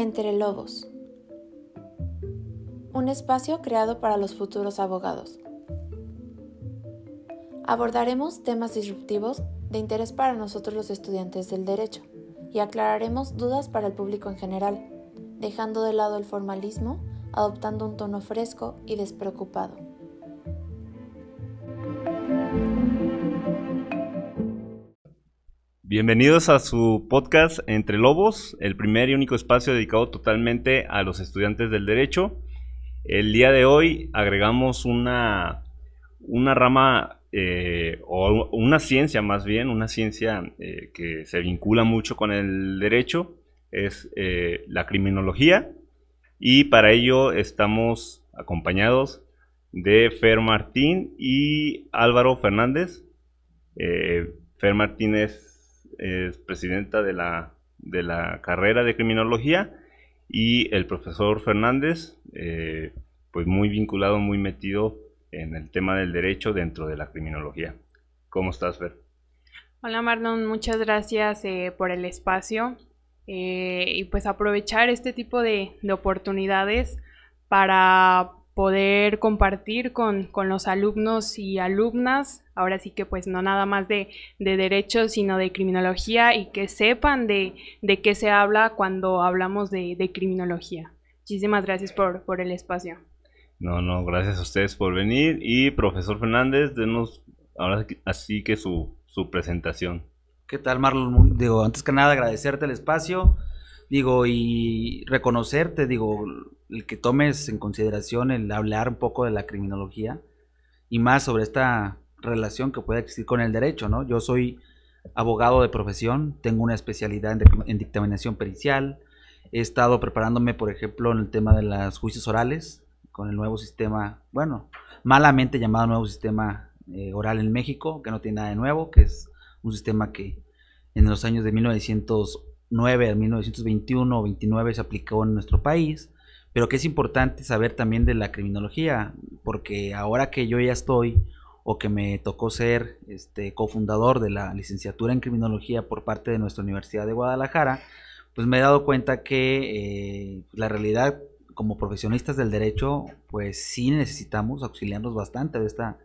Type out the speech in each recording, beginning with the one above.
Entre Lobos. Un espacio creado para los futuros abogados. Abordaremos temas disruptivos de interés para nosotros los estudiantes del derecho y aclararemos dudas para el público en general, dejando de lado el formalismo, adoptando un tono fresco y despreocupado. Bienvenidos a su podcast Entre Lobos, el primer y único espacio dedicado totalmente a los estudiantes del derecho. El día de hoy agregamos una, una rama eh, o una ciencia más bien, una ciencia eh, que se vincula mucho con el derecho, es eh, la criminología y para ello estamos acompañados de Fer Martín y Álvaro Fernández. Fer Martín es es presidenta de la, de la carrera de criminología y el profesor Fernández, eh, pues muy vinculado, muy metido en el tema del derecho dentro de la criminología. ¿Cómo estás, Fer? Hola, Marlon, muchas gracias eh, por el espacio eh, y pues aprovechar este tipo de, de oportunidades para poder compartir con, los alumnos y alumnas, ahora sí que pues no nada más de, de derecho, sino de criminología y que sepan de, de qué se habla cuando hablamos de, criminología. Muchísimas gracias por, por, el espacio. No, no, gracias a ustedes por venir y profesor Fernández, denos ahora así que su, su presentación. ¿Qué tal, Marlon? Digo, antes que nada agradecerte el espacio, digo, y reconocerte, digo, el que tomes en consideración el hablar un poco de la criminología y más sobre esta relación que puede existir con el derecho, ¿no? Yo soy abogado de profesión, tengo una especialidad en, dictaminación pericial, he estado preparándome, por ejemplo, en el tema de los juicios orales, con el nuevo sistema, bueno, malamente llamado nuevo sistema eh, oral en México, que no tiene nada de nuevo, que es un sistema que en los años de 1909 a 1921 o 29 se aplicó en nuestro país pero que es importante saber también de la criminología, porque ahora que yo ya estoy o que me tocó ser este cofundador de la licenciatura en criminología por parte de nuestra Universidad de Guadalajara, pues me he dado cuenta que eh, la realidad como profesionistas del derecho, pues sí necesitamos auxiliarnos bastante de esta,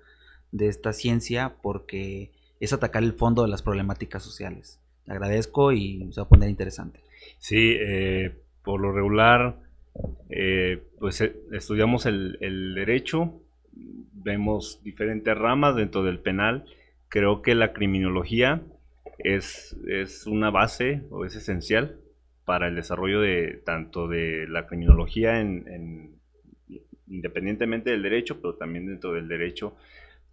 de esta ciencia porque es atacar el fondo de las problemáticas sociales. Agradezco y se va a poner interesante. Sí, eh, por lo regular eh, pues eh, estudiamos el, derecho, vemos diferentes ramas dentro del penal. Creo que la criminología es, es una base o es esencial para el desarrollo de tanto de la criminología en, independientemente del derecho, pero también dentro del derecho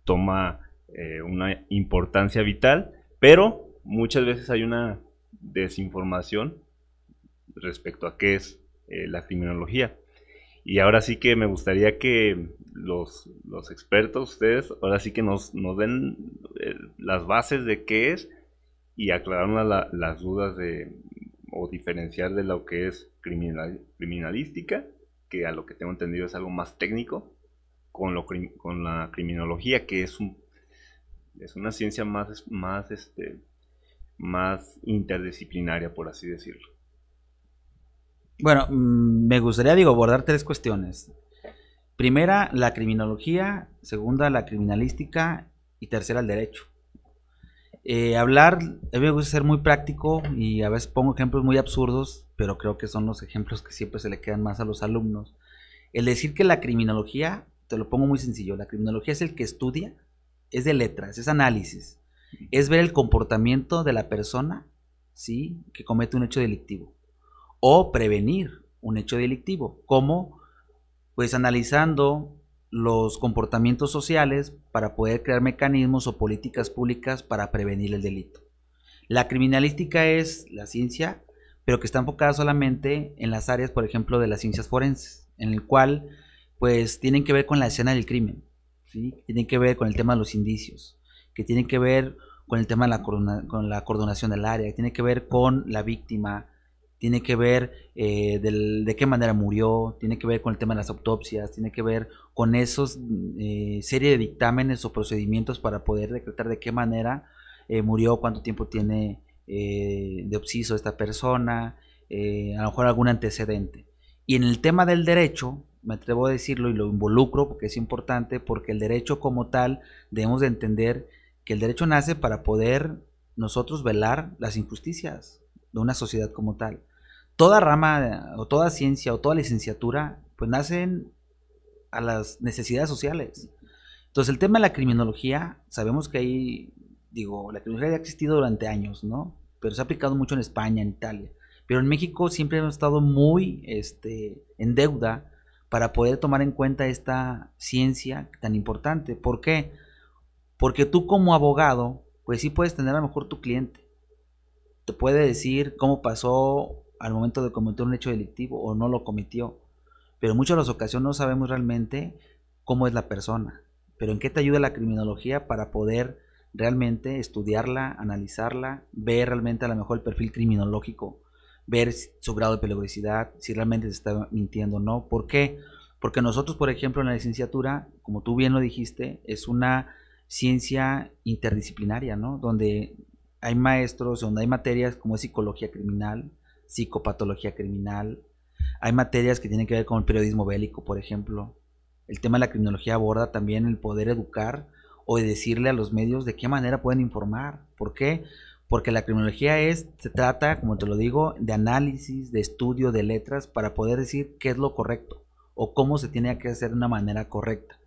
toma eh, una importancia vital, pero muchas veces hay una desinformación respecto a qué es eh, la criminología. Y ahora sí que me gustaría que los, expertos, ustedes, ahora sí que nos, nos den eh, las bases de qué es y aclarar las dudas de, o diferenciar de lo que es criminal, criminalística, que a lo que tengo entendido es algo más técnico, con, lo, con la criminología, que es, un, es una ciencia más, más, este, más interdisciplinaria, por así decirlo. Bueno, mm, me gustaría, digo, abordar tres cuestiones. Primera, la criminología. Segunda, la criminalística. Y tercera, el derecho. Eh, hablar, me gusta ser muy práctico y a veces pongo ejemplos muy absurdos, pero creo que son los ejemplos que siempre se le quedan más a los alumnos. El decir que la criminología, te lo pongo muy sencillo, la criminología es el que estudia, es de letras, es análisis, es ver el comportamiento de la persona, ¿sí? Que comete un hecho delictivo o prevenir un hecho delictivo, como pues analizando los comportamientos sociales para poder crear mecanismos o políticas públicas para prevenir el delito. La criminalística es la ciencia, pero que está enfocada solamente en las áreas, por ejemplo, de las ciencias forenses, en el cual pues tienen que ver con la escena del crimen, ¿sí? tienen que ver con el tema de los indicios, que tienen que ver con el tema de la, con la coordinación del área, tiene que ver con la víctima, tiene que ver eh, de qué manera murió, tiene que ver con el tema de las autopsias, tiene que ver con esos eh, serie de dictámenes o procedimientos para poder decretar de qué manera eh, murió, cuánto tiempo tiene de obsiso esta persona, eh, a lo mejor algún antecedente. Y en el tema del derecho, me atrevo a decirlo y lo involucro porque es importante, porque el derecho como tal debemos de entender que el derecho nace para poder nosotros velar las injusticias de una sociedad como tal. Toda rama o toda ciencia o toda licenciatura pues nacen a las necesidades sociales. Entonces el tema de la criminología, sabemos que hay, digo, la criminología ha existido durante años, ¿no? Pero se ha aplicado mucho en España, en Italia. Pero en México siempre hemos estado muy este, en deuda para poder tomar en cuenta esta ciencia tan importante. ¿Por qué? Porque tú como abogado, pues sí puedes tener a lo mejor tu cliente. Te puede decir cómo pasó al momento de cometer un hecho delictivo o no lo cometió. Pero en muchas de las ocasiones no sabemos realmente cómo es la persona. Pero en qué te ayuda la criminología para poder realmente estudiarla, analizarla, ver realmente a lo mejor el perfil criminológico ver su grado de peligrosidad, si realmente se está mintiendo o no. ¿Por qué? Porque nosotros, por ejemplo, en la licenciatura, como tú bien lo dijiste, es una ciencia interdisciplinaria, ¿no? Donde hay maestros, donde hay materias como psicología criminal, psicopatología criminal, hay materias que tienen que ver con el periodismo bélico, por ejemplo. El tema de la criminología aborda también el poder educar o decirle a los medios de qué manera pueden informar. ¿Por qué? porque la criminología es, se trata, como te lo digo, de análisis, de estudio de letras para poder decir qué es lo correcto o cómo se tiene que hacer de una manera correcta.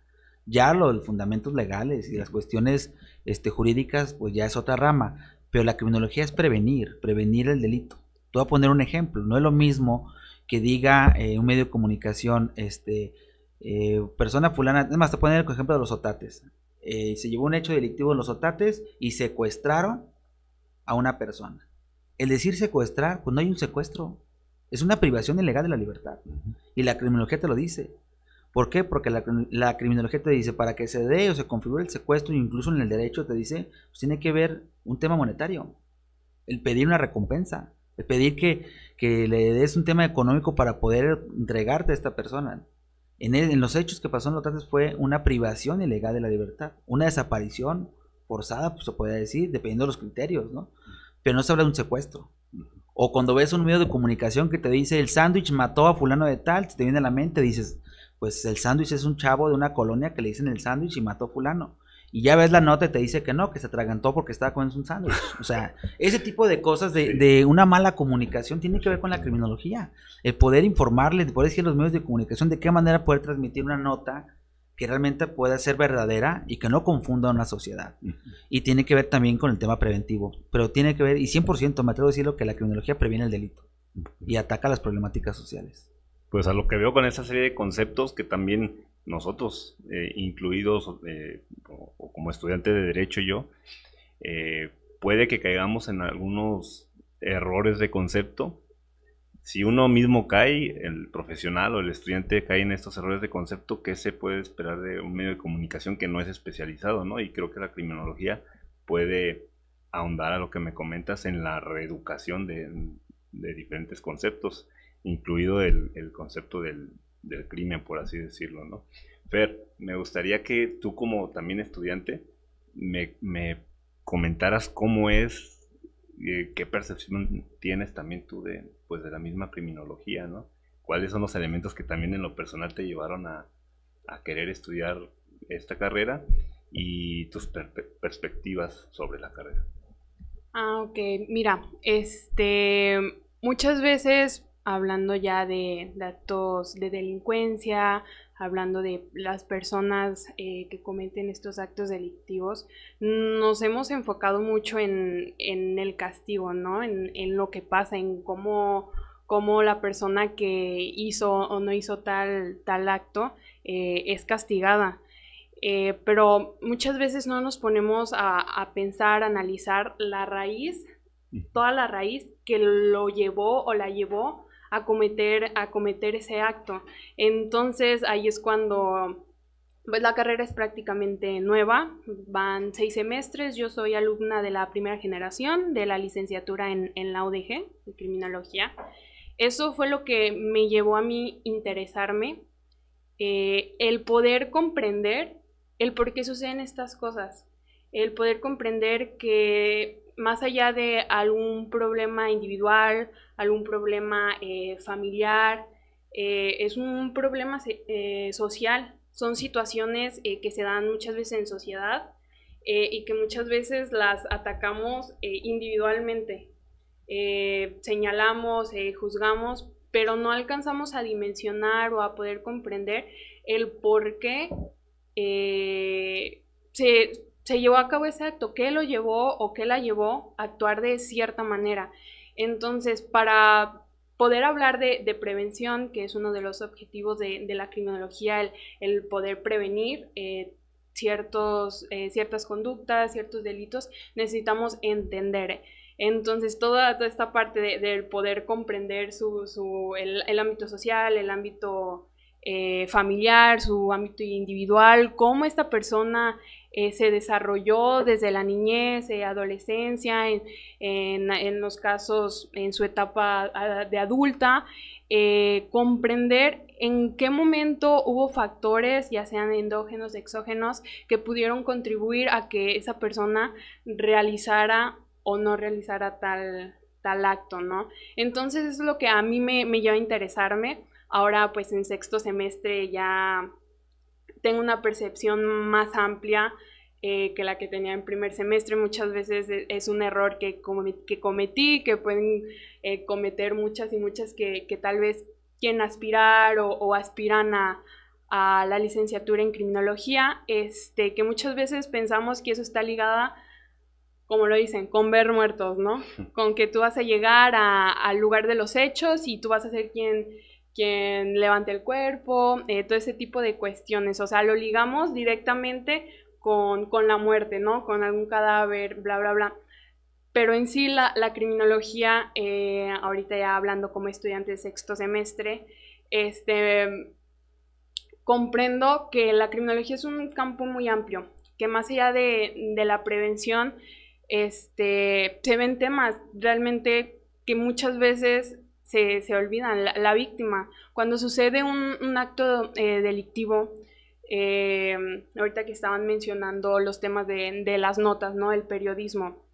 Ya lo de fundamentos legales y las cuestiones este, jurídicas, pues ya es otra rama, pero la criminología es prevenir, prevenir el delito. Te voy a poner un ejemplo, no es lo mismo que diga eh, un medio de comunicación, este, eh, persona fulana, además te poner el ejemplo de los otates. Eh, se llevó un hecho delictivo en los otates y secuestraron a una persona. El decir secuestrar, pues no hay un secuestro. Es una privación ilegal de la libertad. Y la criminología te lo dice. ¿Por qué? Porque la, criminología te dice, para que se dé o se configure el secuestro, incluso en el derecho te dice, pues tiene que ver un tema monetario. El pedir una recompensa. El pedir que, que le des un tema económico para poder entregarte a esta persona. En, en los hechos que pasó en los tratos fue una privación ilegal de la libertad. Una desaparición, forzada, pues se puede decir, dependiendo de los criterios, ¿no? Pero no se habla de un secuestro. O cuando ves un medio de comunicación que te dice el sándwich mató a fulano de tal, te viene a la mente, dices, pues el sándwich es un chavo de una colonia que le dicen el sándwich y mató a fulano. Y ya ves la nota y te dice que no, que se atragantó porque estaba comiendo un sándwich. O sea, ese tipo de cosas de, de, una mala comunicación tiene que ver con la criminología. El poder informarle, el poder decir a los medios de comunicación de qué manera poder transmitir una nota que realmente pueda ser verdadera y que no confunda a una sociedad. Y tiene que ver también con el tema preventivo, pero tiene que ver, y 100% me atrevo a decirlo, que la criminología previene el delito y ataca las problemáticas sociales. Pues a lo que veo con esa serie de conceptos que también nosotros, eh, incluidos eh, o, como estudiante de derecho yo, eh, puede que caigamos en algunos errores de concepto si uno mismo cae, el profesional o el estudiante cae en estos errores de concepto, ¿qué se puede esperar de un medio de comunicación que no es especializado? ¿no? Y creo que la criminología puede ahondar a lo que me comentas en la reeducación de, diferentes conceptos, incluido el, concepto del, crimen, por así decirlo. ¿no? Fer, me gustaría que tú como también estudiante me, me comentaras cómo es qué percepción tienes también tú de, pues, de la misma criminología, ¿no? ¿Cuáles son los elementos que también en lo personal te llevaron a, querer estudiar esta carrera y tus perspectivas sobre la carrera? Ah, ok. Mira, este, muchas veces hablando ya de datos de delincuencia, hablando de las personas eh, que cometen estos actos delictivos, nos hemos enfocado mucho en, el castigo, ¿no? En, lo que pasa, en cómo, cómo, la persona que hizo o no hizo tal, tal acto eh, es castigada. Eh, pero muchas veces no nos ponemos a, a pensar, a analizar la raíz, toda la raíz que lo llevó o la llevó a cometer, a cometer ese acto. Entonces ahí es cuando pues la carrera es prácticamente nueva, van seis semestres, yo soy alumna de la primera generación de la licenciatura en, la UDG, de criminología. Eso fue lo que me llevó a mí interesarme, eh, el poder comprender el por qué suceden estas cosas, el poder comprender que más allá de algún problema individual, algún problema eh, familiar, eh, es un problema eh, social. Son situaciones que se dan muchas veces en sociedad y que muchas veces las atacamos individualmente. señalamos, juzgamos, pero no alcanzamos a dimensionar o a poder comprender el por qué se, se llevó a cabo ese acto, qué lo llevó o qué la llevó a actuar de cierta manera. Entonces, para poder hablar de, prevención, que es uno de los objetivos de, la criminología, el, poder prevenir eh, ciertos, eh, ciertas conductas, ciertos delitos, necesitamos entender. Entonces, toda, esta parte del poder comprender su, el, ámbito social, el ámbito eh, familiar, su ámbito individual, cómo esta persona eh, se desarrolló desde la niñez, eh, adolescencia, en, los casos en su etapa de adulta, eh, comprender en qué momento hubo factores, ya sean endógenos, exógenos, que pudieron contribuir a que esa persona realizara o no realizara tal, tal acto, ¿no? Entonces es lo que a mí me, me lleva a interesarme. Ahora pues en sexto semestre ya tengo una percepción más amplia eh, que la que tenía en primer semestre. Muchas veces e, es un error que, que cometí, que pueden eh, cometer muchas y muchas que, tal vez quieren aspirar o, aspiran a, la licenciatura en criminología, este, que muchas veces pensamos que eso está ligada, como lo dicen, con ver muertos, ¿no? Con que tú vas a llegar al lugar de los hechos y tú vas a ser quien quien levante el cuerpo, eh, todo ese tipo de cuestiones. O sea, lo ligamos directamente con, la muerte, ¿no? Con algún cadáver, bla, bla, bla. Pero en sí la, criminología, eh, ahorita ya hablando como estudiante de sexto semestre, este, comprendo que la criminología es un campo muy amplio, que más allá de, la prevención, este, se ven temas realmente que muchas veces se, olvidan. La, víctima, cuando sucede un, acto eh, delictivo, eh, ahorita que estaban mencionando los temas de, las notas, ¿no? El periodismo.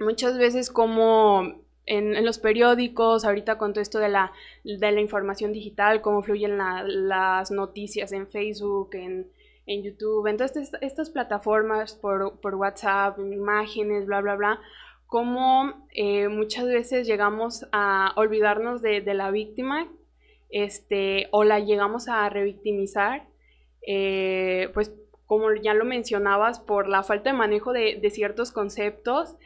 Muchas veces como en, los periódicos, ahorita con todo esto de la, de la información digital, cómo fluyen las noticias en Facebook, en, YouTube, entonces estas, plataformas por, por, WhatsApp, imágenes, bla, bla, bla, cómo eh, muchas veces llegamos a olvidarnos de, la víctima este, o la llegamos a revictimizar, eh, pues como ya lo mencionabas, por la falta de manejo de, ciertos conceptos,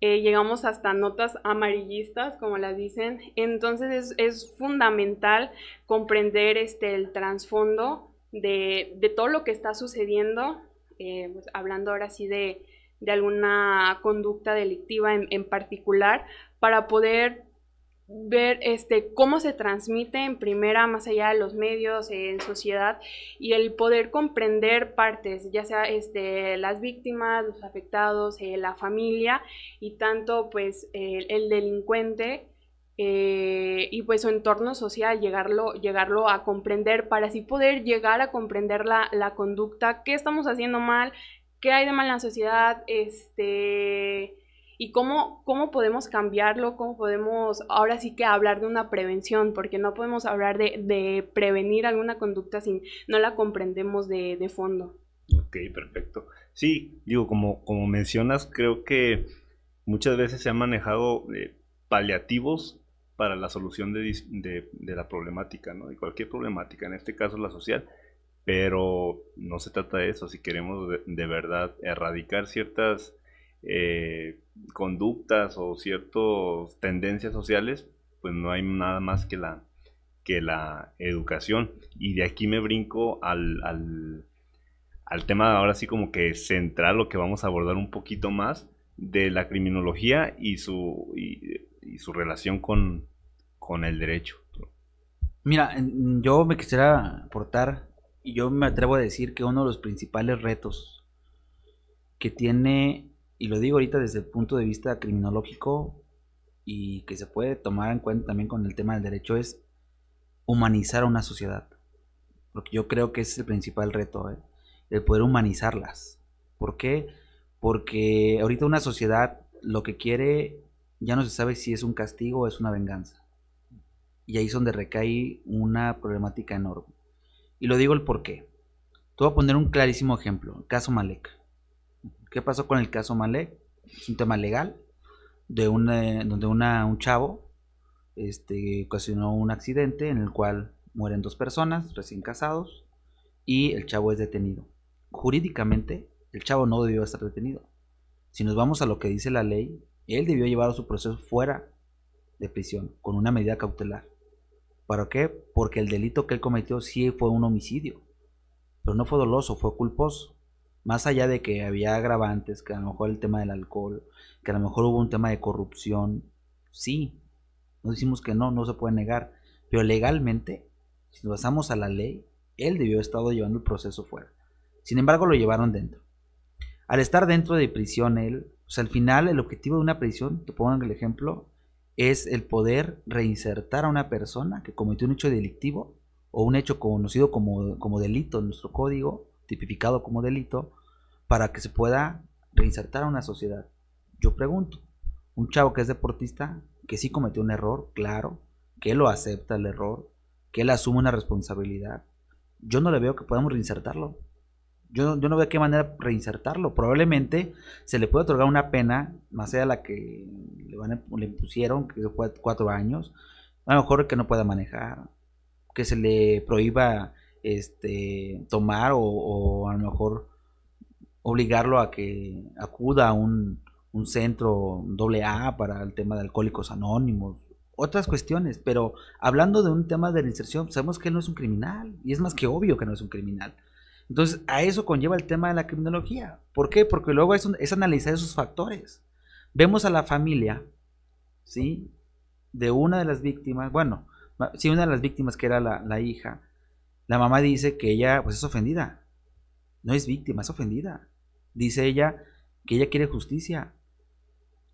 eh, llegamos hasta notas amarillistas, como las dicen. Entonces es, fundamental comprender este, el trasfondo de, todo lo que está sucediendo, pues, hablando ahora sí de, de alguna conducta delictiva en, particular para poder ver este cómo se transmite en primera más allá de los medios en sociedad y el poder comprender partes ya sea este las víctimas los afectados eh, la familia y tanto pues el, delincuente eh, y pues su entorno social llegarlo llegarlo a comprender para así poder llegar a comprender la, la conducta qué estamos haciendo mal qué hay de mal en la sociedad, este, y cómo, cómo podemos cambiarlo, cómo podemos ahora sí que hablar de una prevención, porque no podemos hablar de, prevenir alguna conducta si no la comprendemos de, fondo. Ok, perfecto. Sí, digo, como, como mencionas, creo que muchas veces se han manejado eh, paliativos para la solución de, de, la problemática, ¿no? De cualquier problemática, en este caso la social pero no se trata de eso. Si queremos de, verdad erradicar ciertas eh, conductas o ciertas tendencias sociales, pues no hay nada más que la, que la educación. Y de aquí me brinco al, al, al tema ahora sí como que central, lo que vamos a abordar un poquito más de la criminología y su, y, su relación con, con el derecho. Mira, yo me quisiera aportar y yo me atrevo a decir que uno de los principales retos que tiene, y lo digo ahorita desde el punto de vista criminológico, y que se puede tomar en cuenta también con el tema del derecho, es humanizar a una sociedad. Porque yo creo que es el principal reto, ¿eh? el poder humanizarlas. ¿Por qué? Porque ahorita una sociedad lo que quiere ya no se sabe si es un castigo o es una venganza. Y ahí es donde recae una problemática enorme. Y lo digo el por qué. Te voy a poner un clarísimo ejemplo, el caso Malek. ¿Qué pasó con el caso Malek? Es un tema legal, de donde un chavo este, ocasionó un accidente en el cual mueren dos personas recién casados y el chavo es detenido. Jurídicamente, el chavo no debió estar detenido. Si nos vamos a lo que dice la ley, él debió llevar su proceso fuera de prisión, con una medida cautelar. ¿Para qué? Porque el delito que él cometió sí fue un homicidio, pero no fue doloso, fue culposo. Más allá de que había agravantes, que a lo mejor el tema del alcohol, que a lo mejor hubo un tema de corrupción, sí, no decimos que no, no se puede negar, pero legalmente, si nos basamos a la ley, él debió haber estado llevando el proceso fuera. Sin embargo, lo llevaron dentro. Al estar dentro de prisión, él, o sea, al final el objetivo de una prisión, te pongo el ejemplo, es el poder reinsertar a una persona que cometió un hecho delictivo o un hecho conocido como, como delito en nuestro código, tipificado como delito, para que se pueda reinsertar a una sociedad. Yo pregunto, un chavo que es deportista, que sí cometió un error, claro, que lo acepta el error, que él asume una responsabilidad, yo no le veo que podamos reinsertarlo. Yo, yo no veo qué manera reinsertarlo. Probablemente se le puede otorgar una pena, más allá de la que le, van le impusieron, que fue cuatro años. A lo mejor que no pueda manejar, que se le prohíba este, tomar o, a lo mejor obligarlo a que acuda a un, un centro A para el tema de alcohólicos anónimos, otras cuestiones, pero hablando de un tema de reinserción, sabemos que él no es un criminal y es más que obvio que no es un criminal. Entonces, a eso conlleva el tema de la criminología. ¿Por qué? Porque luego es, es analizar esos factores. Vemos a la familia, ¿sí? De una de las víctimas, bueno, sí, una de las víctimas que era la, hija, la mamá dice que ella, pues es ofendida. No es víctima, es ofendida. Dice ella que ella quiere justicia,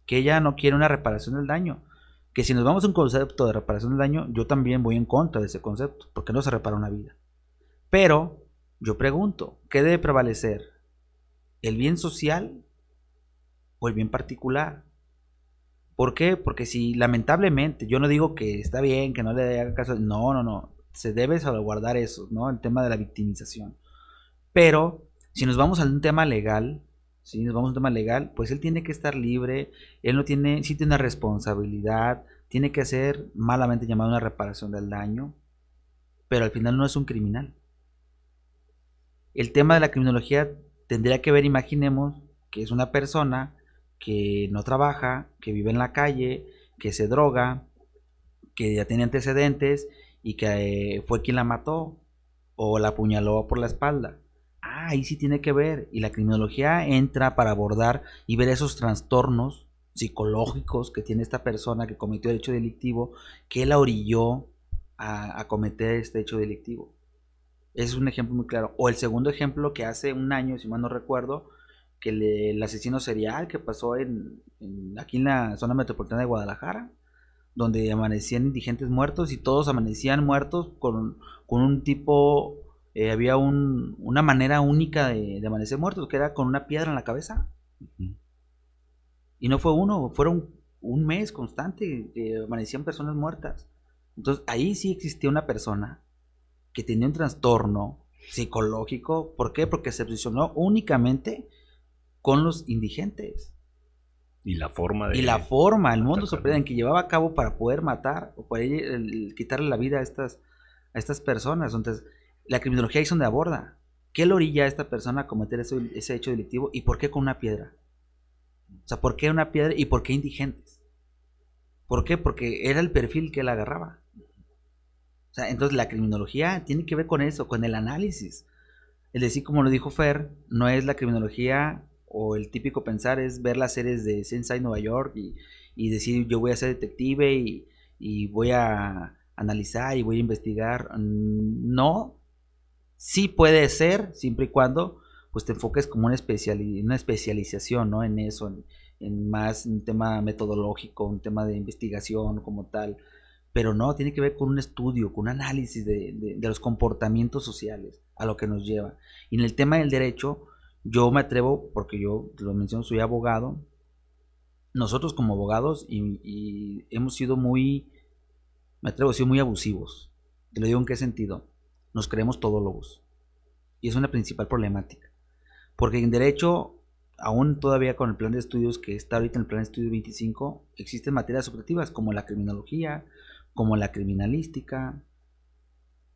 que ella no quiere una reparación del daño. Que si nos vamos a un concepto de reparación del daño, yo también voy en contra de ese concepto, porque no se repara una vida. Pero yo pregunto, ¿qué debe prevalecer? ¿El bien social o el bien particular? ¿Por qué? Porque si lamentablemente, yo no digo que está bien, que no le haga caso, no, no, no, se debe salvaguardar eso, ¿no? El tema de la victimización. Pero si nos vamos a un tema legal, si nos vamos a un tema legal, pues él tiene que estar libre, él no tiene, sí tiene una responsabilidad, tiene que hacer malamente llamado una reparación del daño, pero al final no es un criminal el tema de la criminología tendría que ver, imaginemos, que es una persona que no trabaja, que vive en la calle, que se droga, que ya tiene antecedentes y que eh, fue quien la mató o la apuñaló por la espalda. Ah, ahí sí tiene que ver. Y la criminología entra para abordar y ver esos trastornos psicológicos que tiene esta persona que cometió el hecho delictivo, que la orilló a cometer este hecho delictivo. Es un ejemplo muy claro. O el segundo ejemplo que hace un año, si mal no recuerdo, que el asesino serial que pasó en, aquí en la zona metropolitana de Guadalajara, donde amanecían indigentes muertos y todos amanecían muertos con, un tipo, eh, había una manera única de, amanecer muertos, que era con una piedra en la cabeza. Y no fue uno, fueron un mes constante que amanecían personas muertas. Entonces ahí sí existía una persona que tenía un trastorno psicológico. ¿Por qué? Porque se posicionó únicamente con los indigentes. Y la forma de... Y la forma, el mundo en que llevaba a cabo para poder matar o para quitarle la vida a estas, a estas personas. Entonces, la criminología es donde aborda. ¿Qué le orilla a esta persona a cometer ese, ese hecho delictivo y por qué con una piedra? O sea, ¿por qué una piedra y por qué indigentes? ¿Por qué? Porque era el perfil que él agarraba entonces la criminología tiene que ver con eso, con el análisis. Es decir, como lo dijo Fer, no es la criminología o el típico pensar es ver las series de Sensei Nueva York y, decir yo voy a ser detective y, voy a analizar y voy a investigar. No, sí puede ser, siempre y cuando pues te enfoques como una, especialización ¿no? en eso, en más un tema metodológico, un tema de investigación como tal pero no, tiene que ver con un estudio, con un análisis de, los comportamientos sociales, a lo que nos lleva. Y en el tema del derecho, yo me atrevo, porque yo lo menciono, soy abogado, nosotros como abogados y, hemos sido muy, me atrevo a decir, muy abusivos. Te lo digo en qué sentido. Nos creemos todólogos. Y es una principal problemática. Porque en derecho, aún todavía con el plan de estudios que está ahorita en el plan de estudio 25, existen materias operativas como la criminología, como la criminalística,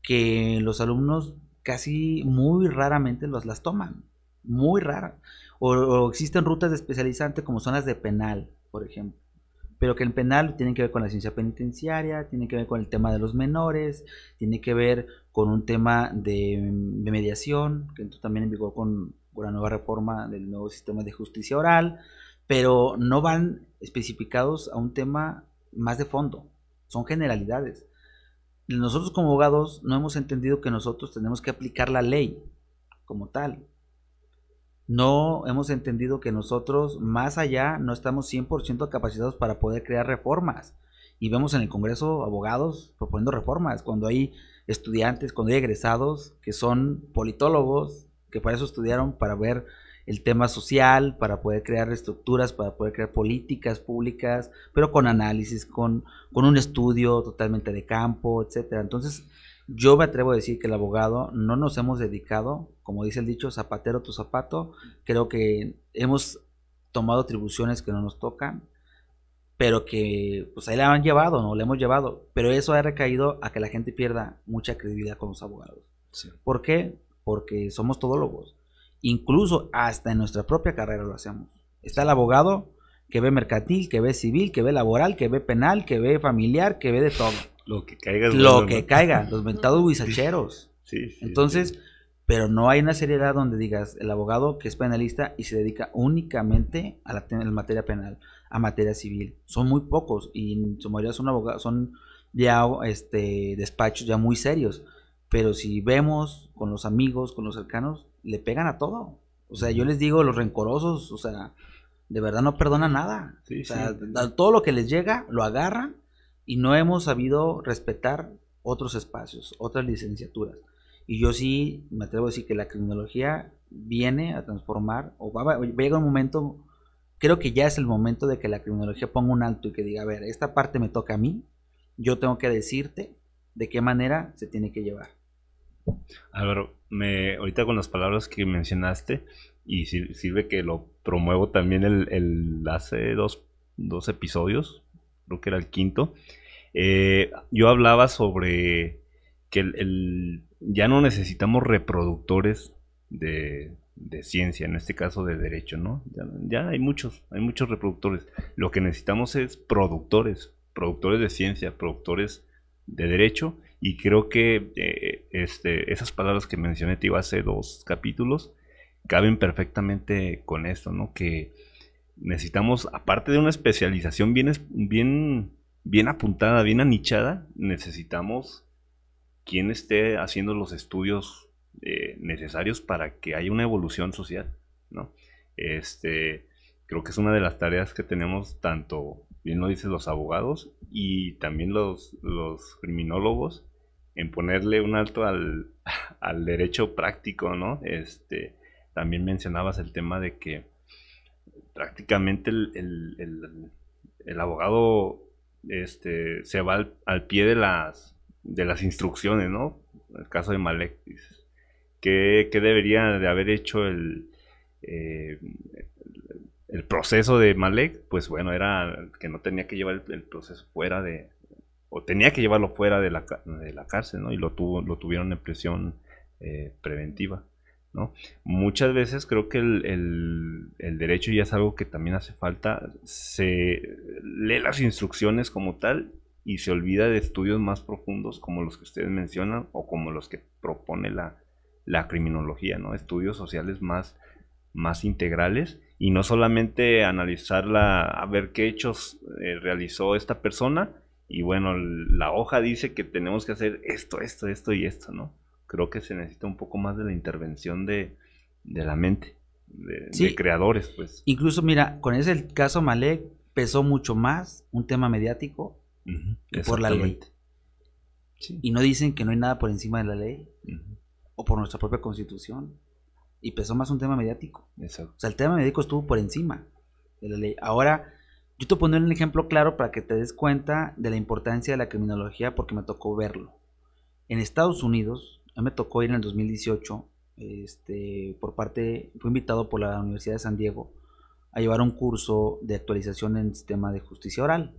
que los alumnos casi muy raramente los, las toman. Muy rara. O, existen rutas de especializante como zonas de penal, por ejemplo. Pero que el penal tiene que ver con la ciencia penitenciaria, tiene que ver con el tema de los menores, tiene que ver con un tema de, mediación, que también en vigor con, con la nueva reforma del nuevo sistema de justicia oral, pero no van especificados a un tema más de fondo, son generalidades. Nosotros como abogados no hemos entendido que nosotros tenemos que aplicar la ley como tal no hemos entendido que nosotros más allá no estamos 100% capacitados para poder crear reformas. Y vemos en el Congreso abogados proponiendo reformas, cuando hay estudiantes, cuando hay egresados que son politólogos, que para eso estudiaron, para ver el tema social, para poder crear estructuras, para poder crear políticas públicas, pero con análisis, con, con un estudio totalmente de campo, etcétera. Entonces, yo me atrevo a decir que el abogado no nos hemos dedicado, como dice el dicho, zapatero tu zapato. Creo que hemos tomado atribuciones que no nos tocan, pero que pues ahí la han llevado, ¿no? Le hemos llevado. Pero eso ha recaído a que la gente pierda mucha credibilidad con los abogados. ¿Por qué? Porque somos todólogos. Incluso hasta en nuestra propia carrera lo hacemos. Está el abogado que ve mercantil, que ve civil, que ve laboral, que ve penal, que ve familiar, que ve de todo. Lo que caiga. Lo que caiga, los mentados guisacheros. Sí, sí, Entonces, pero no hay una seriedad donde digas el abogado que es penalista y se dedica únicamente a la, materia penal, a materia civil. Son muy pocos y en su mayoría son abogados, son ya este, despachos ya muy serios. Pero si vemos con los amigos, con los cercanos, le pegan a todo. O sea, yo les digo, los rencorosos, o sea, de verdad no perdonan nada. o sea, todo lo que les llega, lo agarran y no hemos sabido respetar otros espacios, otras licenciaturas. Y yo sí me atrevo a decir que la criminología viene a transformar, o va, a llegar un momento, creo que ya es el momento de que la criminología ponga un alto y que diga, a ver, esta parte me toca a mí, yo tengo que decirte de qué manera se tiene que llevar. Álvaro, me, ahorita con las palabras que mencionaste, y sirve que lo promuevo también el, hace dos, dos episodios, creo que era el quinto, eh, yo hablaba sobre que el, ya no necesitamos reproductores de, ciencia, en este caso de derecho, ¿no? Ya, hay muchos, hay muchos reproductores. Lo que necesitamos es productores, productores de ciencia, productores de derecho, y creo que eh, este, esas palabras que mencioné tío hace dos capítulos caben perfectamente con esto, ¿no? Que necesitamos, aparte de una especialización bien, bien, bien apuntada, bien anichada, necesitamos quien esté haciendo los estudios eh, necesarios para que haya una evolución social, ¿no? Este, creo que es una de las tareas que tenemos tanto, bien lo dicen los abogados y también los, los criminólogos, en ponerle un alto al, al derecho práctico, ¿no? Este, también mencionabas el tema de que prácticamente el, abogado este, se va al, pie de las, de las instrucciones, ¿no? El caso de Malek, ¿qué, debería de haber hecho el, eh, el proceso de Malek? Pues bueno, era que no tenía que llevar el, proceso fuera de, o tenía que llevarlo fuera de la, de la cárcel, ¿no? Y lo, tuvo, lo tuvieron en prisión eh, preventiva. Muchas veces creo que el, derecho ya es algo que también hace falta, se lee las instrucciones como tal y se olvida de estudios más profundos como los que ustedes mencionan o como los que propone la, criminología, ¿no? Estudios sociales más, más integrales y no solamente analizarla a ver qué hechos eh, realizó esta persona y bueno, la hoja dice que tenemos que hacer esto, esto, esto y esto, ¿no? creo que se necesita un poco más de la intervención de, la mente, de, creadores, pues. Incluso, mira, con ese caso Malek pesó mucho más un tema mediático que por la ley. Y no dicen que no hay nada por encima de la ley o por nuestra propia constitución. Y pesó más un tema mediático. O sea, el tema mediático estuvo por encima de la ley. Ahora, Yo te pondré un ejemplo claro para que te des cuenta de la importancia de la criminología porque me tocó verlo. En Estados Unidos, a mí me tocó ir en el 2018, este, por parte, fui invitado por la Universidad de San Diego a llevar un curso de actualización en el sistema de justicia oral.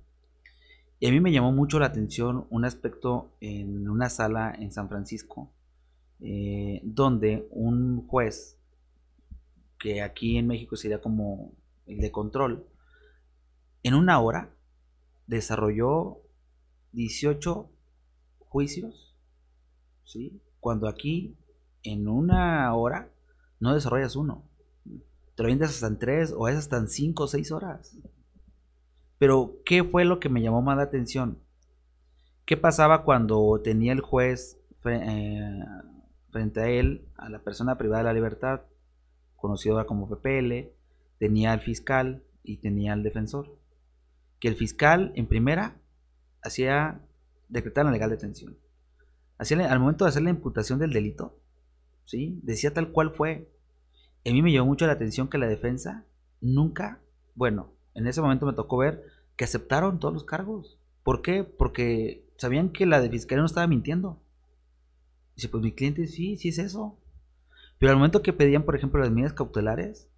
Y a mí me llamó mucho la atención un aspecto en una sala en San Francisco, eh, donde un juez, que aquí en México sería como el de control, en una hora desarrolló 18 juicios, ¿sí? cuando aquí en una hora no desarrollas uno. Te lo vendes hasta en tres o es hasta en cinco o seis horas. Pero, ¿qué fue lo que me llamó más la atención? ¿Qué pasaba cuando tenía el juez eh, frente a él, a la persona privada de la libertad, conocida como PPL, tenía al fiscal y tenía al defensor? Que el fiscal, en primera, hacía decretar la legal detención. Hacía, al momento de hacer la imputación del delito, ¿sí? decía tal cual fue. A mí me llamó mucho la atención que la defensa nunca, bueno, en ese momento me tocó ver que aceptaron todos los cargos. ¿Por qué? Porque sabían que la de fiscalía no estaba mintiendo. Dice, pues mi cliente sí, sí es eso. Pero al momento que pedían, por ejemplo, las medidas cautelares,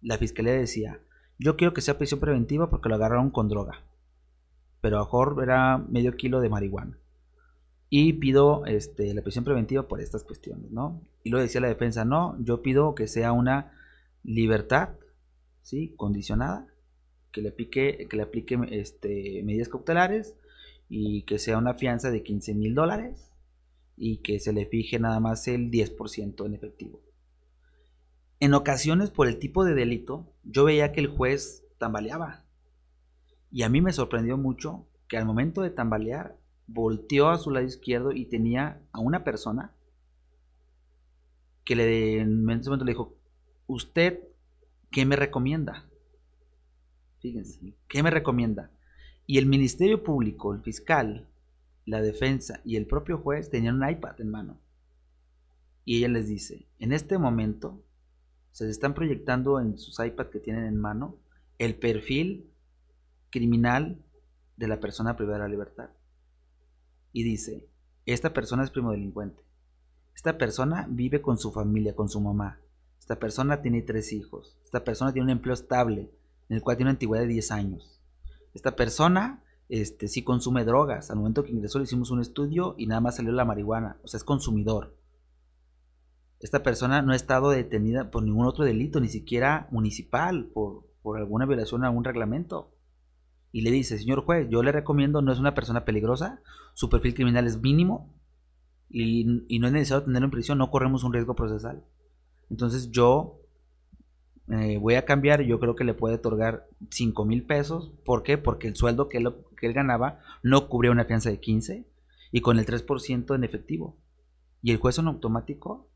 la fiscalía decía, yo quiero que sea prisión preventiva porque lo agarraron con droga. Pero a mejor era medio kilo de marihuana. Y pido este, la prisión preventiva por estas cuestiones, ¿no? Y luego decía la defensa, no, yo pido que sea una libertad, ¿sí? Condicionada, que le, pique, que le aplique este, medidas cautelares y que sea una fianza de 15 mil dólares y que se le fije nada más el 10% en efectivo. En ocasiones, por el tipo de delito, yo veía que el juez tambaleaba. Y a mí me sorprendió mucho que al momento de tambalear, volteó a su lado izquierdo y tenía a una persona que le, en ese momento le dijo, ¿usted qué me recomienda? Fíjense, ¿qué me recomienda? Y el Ministerio Público, el fiscal, la defensa y el propio juez tenían un iPad en mano. Y ella les dice, en este momento se están proyectando en sus iPads que tienen en mano el perfil criminal de la persona privada de la libertad. Y dice, esta persona es primo delincuente. Esta persona vive con su familia, con su mamá. Esta persona tiene tres hijos. Esta persona tiene un empleo estable, en el cual tiene una antigüedad de 10 años. Esta persona este, sí consume drogas. Al momento que ingresó le hicimos un estudio y nada más salió la marihuana. O sea, es consumidor esta persona no ha estado detenida por ningún otro delito, ni siquiera municipal, por, alguna violación a algún reglamento. Y le dice, señor juez, yo le recomiendo, no es una persona peligrosa, su perfil criminal es mínimo y, no es necesario tenerlo en prisión, no corremos un riesgo procesal. Entonces yo eh, voy a cambiar y yo creo que le puede otorgar 5 mil pesos. ¿Por qué? Porque el sueldo que él, que él ganaba no cubría una fianza de 15 y con el 3% en efectivo. Y el juez en automático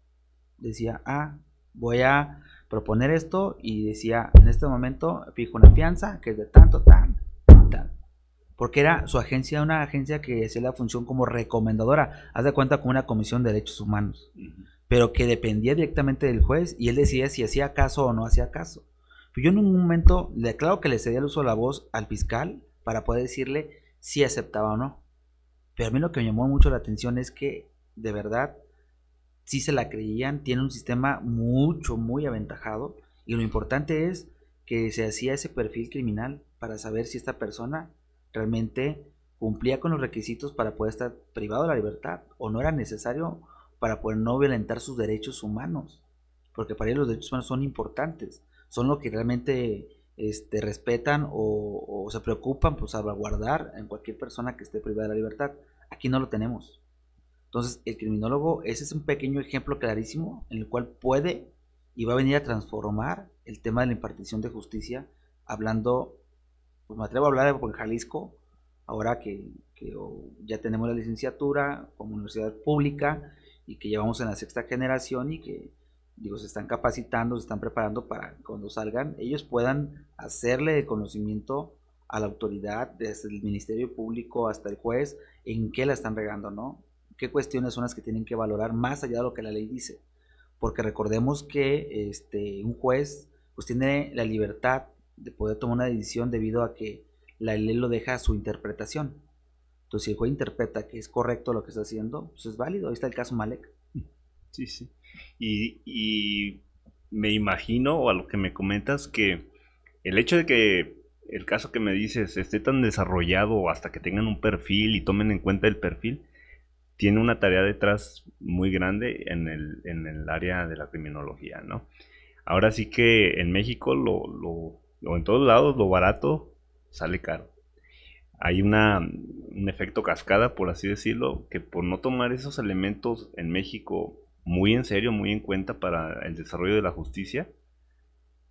decía, ah, voy a proponer esto y decía, en este momento fijo una fianza que es de tanto, tan, tan. Porque era su agencia, una agencia que hacía la función como recomendadora, haz de cuenta como una comisión de derechos humanos, pero que dependía directamente del juez y él decía si hacía caso o no hacía caso. yo en un momento, le claro que le cedía el uso de la voz al fiscal para poder decirle si aceptaba o no. Pero a mí lo que me llamó mucho la atención es que, de verdad, si se la creían, tiene un sistema mucho, muy aventajado y lo importante es que se hacía ese perfil criminal para saber si esta persona realmente cumplía con los requisitos para poder estar privado de la libertad o no era necesario para poder no violentar sus derechos humanos, porque para ellos los derechos humanos son importantes, son lo que realmente este, respetan o, o se preocupan por salvaguardar en cualquier persona que esté privada de la libertad. Aquí no lo tenemos. Entonces, el criminólogo, ese es un pequeño ejemplo clarísimo en el cual puede y va a venir a transformar el tema de la impartición de justicia, hablando, pues me atrevo a hablar en Jalisco, ahora que, ya tenemos la licenciatura como universidad pública y que llevamos en la sexta generación y que digo, se están capacitando, se están preparando para cuando salgan, ellos puedan hacerle el conocimiento a la autoridad, desde el Ministerio Público hasta el juez, en qué la están regando, ¿no? Qué cuestiones son las que tienen que valorar más allá de lo que la ley dice. Porque recordemos que este, un juez pues tiene la libertad de poder tomar una decisión debido a que la ley lo deja a su interpretación. Entonces, si el juez interpreta que es correcto lo que está haciendo, pues es válido. Ahí está el caso Malek. Sí, sí. Y, y me imagino, o a lo que me comentas, que el hecho de que el caso que me dices esté tan desarrollado hasta que tengan un perfil y tomen en cuenta el perfil, tiene una tarea detrás muy grande en el, en el área de la criminología, ¿no? Ahora sí que en México, lo, lo, en todos lados, lo barato sale caro. Hay una, un efecto cascada, por así decirlo, que por no tomar esos elementos en México muy en serio, muy en cuenta para el desarrollo de la justicia,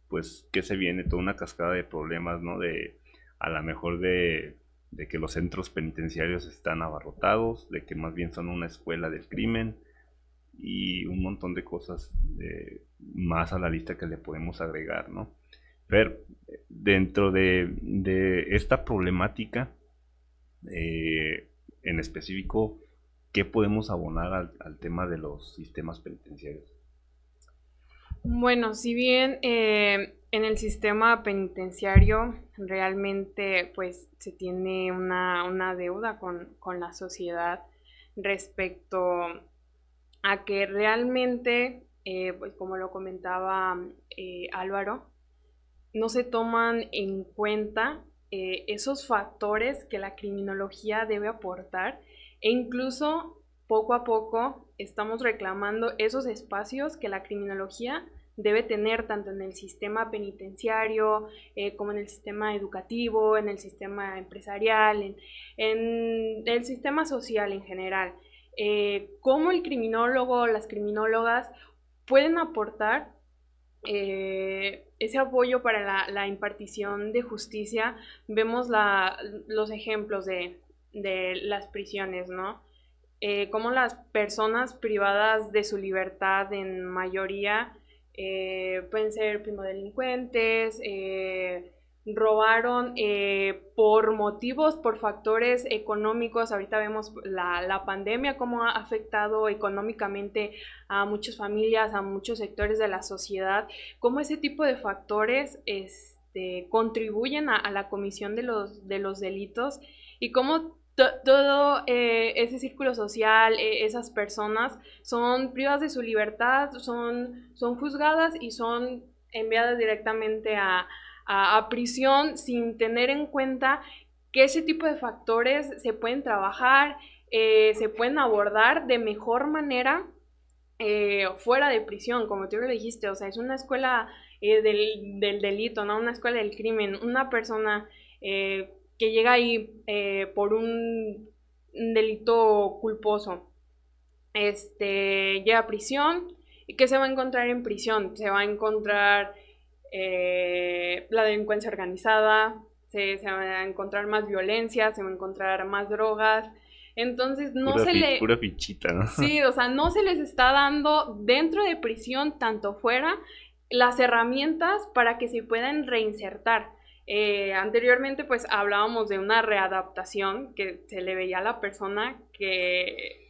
pues que se viene toda una cascada de problemas, ¿no? De a lo mejor de, de que los centros penitenciarios están abarrotados, de que más bien son una escuela del crimen y un montón de cosas eh, más a la lista que le podemos agregar, ¿no? Pero dentro de, esta problemática, eh, en específico, ¿qué podemos abonar al, al tema de los sistemas penitenciarios? Bueno, si bien eh, en el sistema penitenciario realmente pues se tiene una, deuda con, la sociedad respecto a que realmente, eh, pues como lo comentaba eh, Álvaro, no se toman en cuenta esos factores que la criminología debe aportar e incluso poco a poco estamos reclamando esos espacios que la criminología debe tener tanto en el sistema penitenciario eh, como en el sistema educativo, en el sistema empresarial, en, el sistema social en general. Eh, cómo el criminólogo, las criminólogas pueden aportar eh, ese apoyo para la, impartición de justicia. Vemos los ejemplos de, las prisiones, ¿no? cómo las personas privadas de su libertad en mayoría eh, pueden ser primodelincuentes, eh, robaron eh, por motivos, por factores económicos. Ahorita vemos la, pandemia, cómo ha afectado económicamente a muchas familias, a muchos sectores de la sociedad, cómo ese tipo de factores este, contribuyen a, a, la comisión de los, de los delitos y cómo todo eh, ese círculo social, eh, esas personas son privadas de su libertad, son, son juzgadas y son enviadas directamente a, prisión sin tener en cuenta que ese tipo de factores se pueden trabajar, eh, se pueden abordar de mejor manera fuera de prisión, como tú lo dijiste, o sea, es una escuela del, del, delito, ¿no? Una escuela del crimen, una persona que llega ahí eh, por un, delito culposo, este, llega a prisión y que se va a encontrar en prisión, se va a encontrar eh, la delincuencia organizada, se, va a encontrar más violencia, se va a encontrar más drogas. Entonces no se le... Pura fichita, ¿no? Sí, o sea, no se les está dando dentro de prisión, tanto fuera, las herramientas para que se puedan reinsertar. Eh, anteriormente pues hablábamos de una readaptación que se le veía a la persona que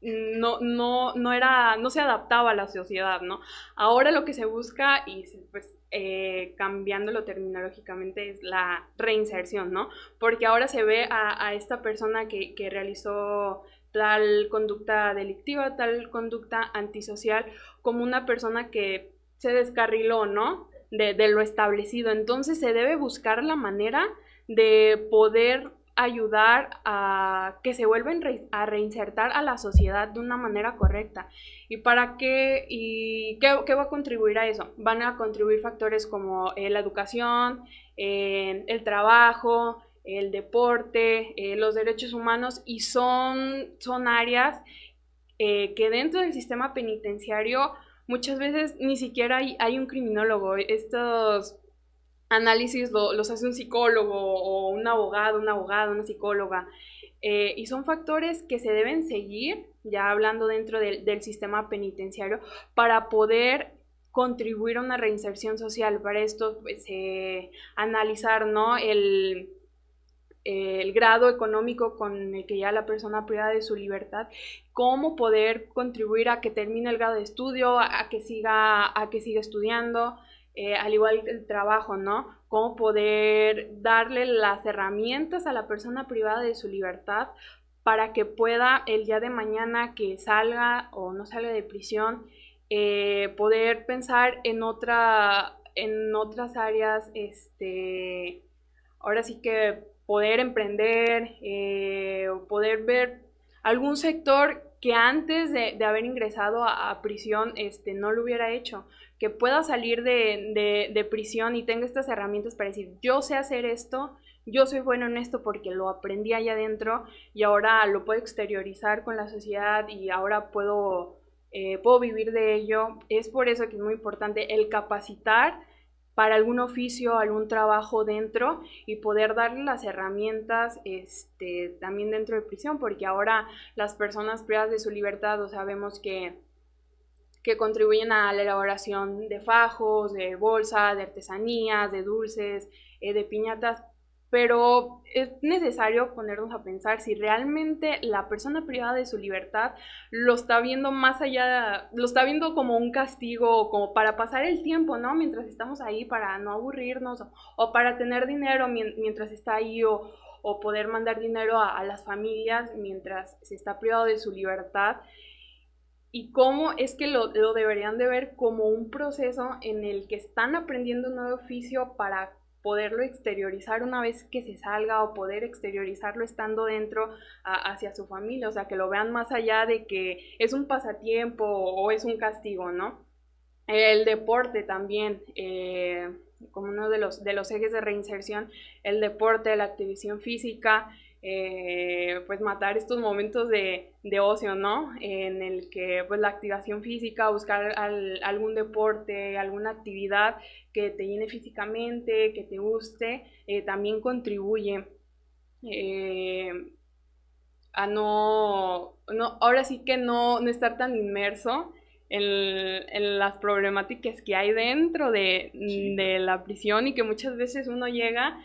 no, no, no, era, no se adaptaba a la sociedad, ¿no? Ahora lo que se busca y pues eh, cambiándolo terminológicamente es la reinserción, ¿no? Porque ahora se ve a, esta persona que, que realizó tal conducta delictiva, tal conducta antisocial, como una persona que se descarriló, ¿no? De, lo establecido. Entonces se debe buscar la manera de poder ayudar a que se vuelvan a reinsertar a la sociedad de una manera correcta. ¿Y para qué? ¿Y qué, va a contribuir a eso? Van a contribuir factores como eh, la educación, eh, el trabajo, el deporte, eh, los derechos humanos y son, son áreas que dentro del sistema penitenciario muchas veces ni siquiera hay, un criminólogo. Estos análisis los hace un psicólogo o un abogado, una abogada, una psicóloga. Eh, y son factores que se deben seguir, ya hablando dentro del, sistema penitenciario, para poder contribuir a una reinserción social. Para esto, pues, eh, analizar, ¿no? El, el grado económico con el que ya la persona privada de su libertad, cómo poder contribuir a que termine el grado de estudio, a, que, siga, a que siga estudiando, eh, al igual que el trabajo, ¿no? cómo poder darle las herramientas a la persona privada de su libertad para que pueda el día de mañana que salga o no salga de prisión, eh, poder pensar en, otra, en otras áreas, este, ahora sí que poder emprender, eh, o poder ver algún sector que antes de, haber ingresado a, prisión este, no lo hubiera hecho, que pueda salir de, prisión y tenga estas herramientas para decir, yo sé hacer esto, yo soy bueno en esto porque lo aprendí allá adentro y ahora lo puedo exteriorizar con la sociedad y ahora puedo, eh, puedo vivir de ello. Es por eso que es muy importante el capacitar para algún oficio, algún trabajo dentro y poder darle las herramientas este, también dentro de prisión, porque ahora las personas privadas de su libertad, o sabemos que, que contribuyen a la elaboración de fajos, de bolsas, de artesanías, de dulces, eh, de piñatas, pero es necesario ponernos a pensar si realmente la persona privada de su libertad lo está viendo más allá, lo está viendo como un castigo, como para pasar el tiempo, ¿no? Mientras estamos ahí, para no aburrirnos o, para tener dinero mientras está ahí o, poder mandar dinero a, las familias mientras se está privado de su libertad. Y cómo es que lo, lo deberían de ver como un proceso en el que están aprendiendo un nuevo oficio para poderlo exteriorizar una vez que se salga o poder exteriorizarlo estando dentro hacia su familia, o sea, que lo vean más allá de que es un pasatiempo o es un castigo, ¿no? El deporte también, eh, como uno de los, de los ejes de reinserción, el deporte, la activación física, eh, pues matar estos momentos de, ocio, ¿no? En el que pues la activación física, buscar algún deporte, alguna actividad que te llene físicamente, que te guste, eh, también contribuye eh, a no, no, ahora sí que no, no estar tan inmerso en, las problemáticas que hay dentro de, de la prisión y que muchas veces uno llega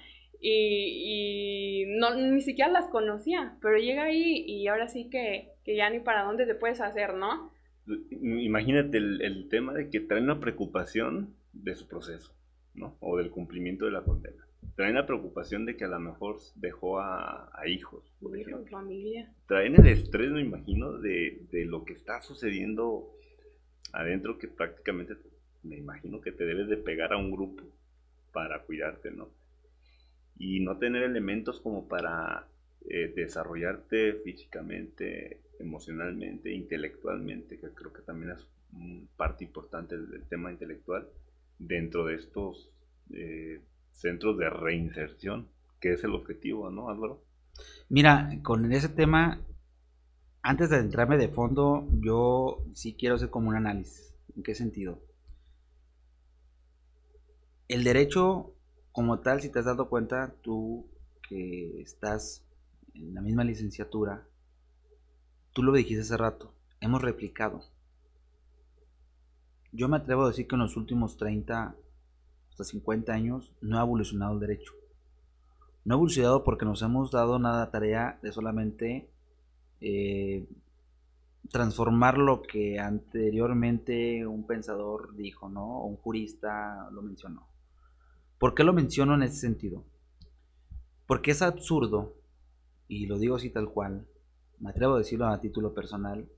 y, no, ni siquiera las conocía, pero llega ahí y ahora sí que, ya ni para dónde te puedes hacer, ¿no? Imagínate el, tema de que traen la preocupación de su proceso, ¿no? O del cumplimiento de la condena. Traen la preocupación de que a lo mejor dejó a, hijos, por ejemplo. familia. Traen el estrés, me imagino, de, de lo que está sucediendo adentro, que prácticamente me imagino que te debes de pegar a un grupo para cuidarte, ¿no? Y no tener elementos como para eh, desarrollarte físicamente, emocionalmente, intelectualmente, que creo que también es parte importante del, tema intelectual, dentro de estos eh, centros de reinserción, que es el objetivo, ¿no, Álvaro? Mira, con ese tema, antes de entrarme de fondo, yo sí quiero hacer como un análisis. ¿En qué sentido? El derecho como tal, si te has dado cuenta, tú que estás en la misma licenciatura, tú lo dijiste hace rato, hemos replicado. Yo me atrevo a decir que en los últimos 30 hasta 50 años no ha evolucionado el derecho. No ha evolucionado porque nos hemos dado una tarea de solamente eh, transformar lo que anteriormente un pensador dijo, ¿no? O un jurista lo mencionó. ¿Por qué lo menciono en ese sentido? Porque es absurdo, y lo digo así tal cual, me atrevo a decirlo a título personal,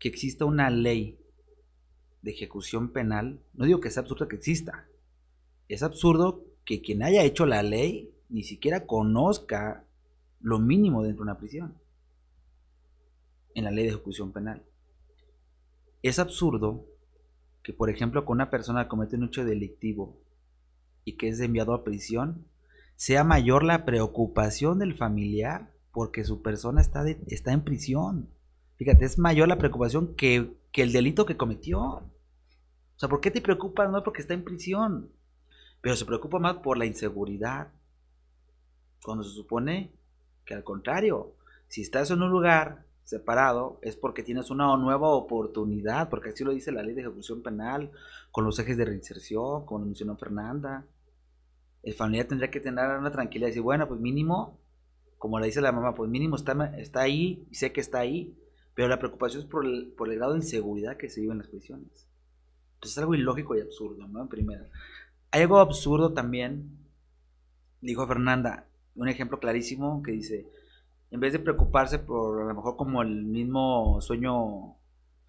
que exista una ley de ejecución penal. No digo que sea absurdo que exista. Es absurdo que quien haya hecho la ley ni siquiera conozca lo mínimo dentro de una prisión. En la ley de ejecución penal. Es absurdo que, por ejemplo, con una persona comete un hecho delictivo y que es enviado a prisión, sea mayor la preocupación del familiar porque su persona está, está en prisión. Fíjate, es mayor la preocupación que, el delito que cometió. O sea, ¿por qué te preocupas? No porque está en prisión, pero se preocupa más por la inseguridad. Cuando se supone que al contrario, si estás en un lugar separado es porque tienes una nueva oportunidad, porque así lo dice la ley de ejecución penal, con los ejes de reinserción, como lo mencionó Fernanda el familiar tendría que tener una tranquilidad y decir, bueno, pues mínimo, como le dice la mamá, pues mínimo está, está ahí, sé que está ahí, pero la preocupación es por el, por el grado de inseguridad que se vive en las prisiones. Entonces es algo ilógico y absurdo, ¿no? En primera. Hay algo absurdo también, dijo Fernanda, un ejemplo clarísimo que dice, en vez de preocuparse por a lo mejor como el mismo sueño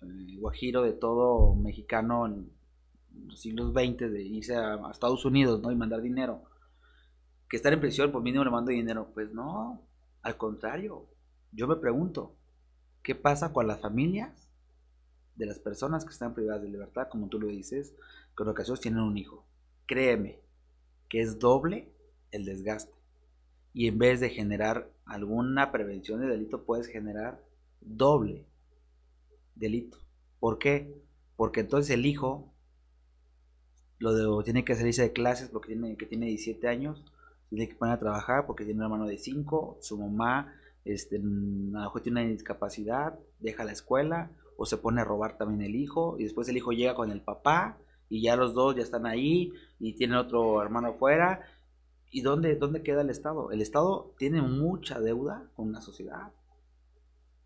eh, guajiro de todo mexicano en los siglos XX de irse a, Estados Unidos ¿no? y mandar dinero, que estar en prisión por mínimo le mando dinero, pues no, al contrario, yo me pregunto, ¿qué pasa con las familias de las personas que están privadas de libertad, como tú lo dices, que en ocasiones tienen un hijo? Créeme que es doble el desgaste. Y en vez de generar alguna prevención de delito, puedes generar doble delito. ¿Por qué? Porque entonces el hijo lo tiene que salirse de clases porque tiene, que tiene 17 años, tiene que poner a trabajar porque tiene un hermano de 5, su mamá este, a lo tiene una discapacidad, deja la escuela o se pone a robar también el hijo y después el hijo llega con el papá y ya los dos ya están ahí y tienen otro hermano afuera. ¿Y dónde, dónde queda el Estado? El Estado tiene mucha deuda con la sociedad.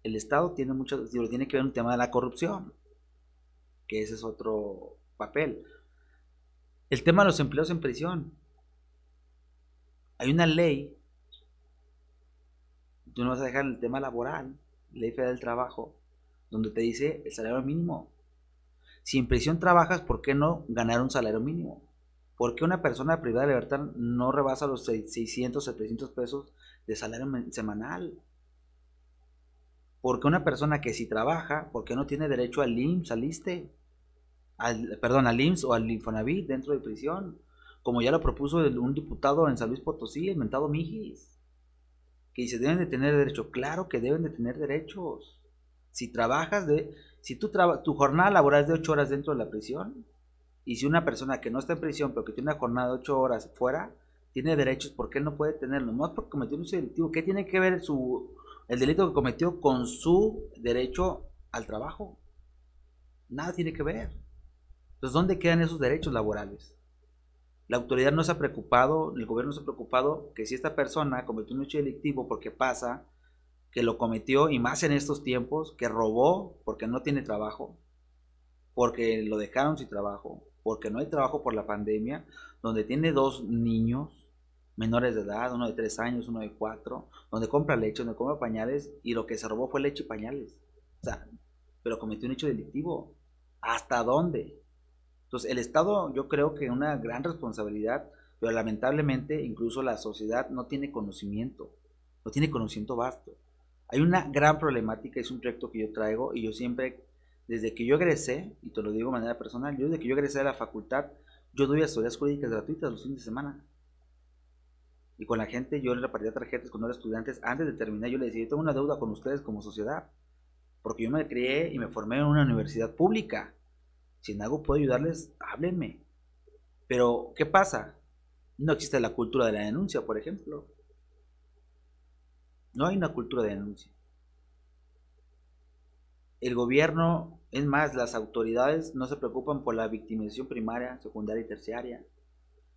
El Estado tiene mucho, tiene que ver un tema de la corrupción, que ese es otro papel. El tema de los empleos en prisión. Hay una ley, tú no vas a dejar el tema laboral, ley federal del trabajo, donde te dice el salario mínimo. Si en prisión trabajas, ¿por qué no ganar un salario mínimo? ¿Por qué una persona privada de libertad no rebasa los 600, 700 pesos de salario semanal? ¿Por qué una persona que si trabaja, ¿por qué no tiene derecho al IMSS, al ISTE? Al, perdón, al IMSS o al Infonavit dentro de prisión? Como ya lo propuso un diputado en San Luis Potosí, el mentado Mijis. Que dice, deben de tener derecho. Claro que deben de tener derechos. Si trabajas de, si tu, tu jornada laboral es de 8 horas dentro de la prisión, y si una persona que no está en prisión, pero que tiene una jornada de 8 horas fuera, tiene derechos, ¿por qué no puede tenerlo? No porque cometió un delictivo. ¿Qué tiene que ver su, el delito que cometió con su derecho al trabajo? Nada tiene que ver. Entonces, ¿dónde quedan esos derechos laborales? La autoridad no se ha preocupado, el gobierno no se ha preocupado que si esta persona cometió un hecho delictivo porque pasa que lo cometió, y más en estos tiempos, que robó porque no tiene trabajo, porque lo dejaron sin trabajo, porque no hay trabajo por la pandemia, donde tiene dos niños menores de edad, uno de tres años, uno de cuatro, donde compra leche, donde compra pañales, y lo que se robó fue leche y pañales. O sea, pero cometió un hecho delictivo. ¿Hasta dónde? Entonces, el Estado, yo creo que una gran responsabilidad, pero lamentablemente incluso la sociedad no tiene conocimiento, no tiene conocimiento vasto. Hay una gran problemática, es un proyecto que yo traigo y yo siempre, desde que yo egresé, y te lo digo de manera personal, yo desde que yo egresé a la facultad, yo doy asesorías jurídicas gratuitas los fines de semana. Y con la gente yo le repartía tarjetas con los estudiantes. Antes de terminar yo le decía, yo tengo una deuda con ustedes como sociedad. Porque yo me crié y me formé en una universidad pública. Si en algo puedo ayudarles, háblenme. Pero, ¿qué pasa? No existe la cultura de la denuncia, por ejemplo. No hay una cultura de denuncia. El gobierno, es más, las autoridades no se preocupan por la victimización primaria, secundaria y terciaria.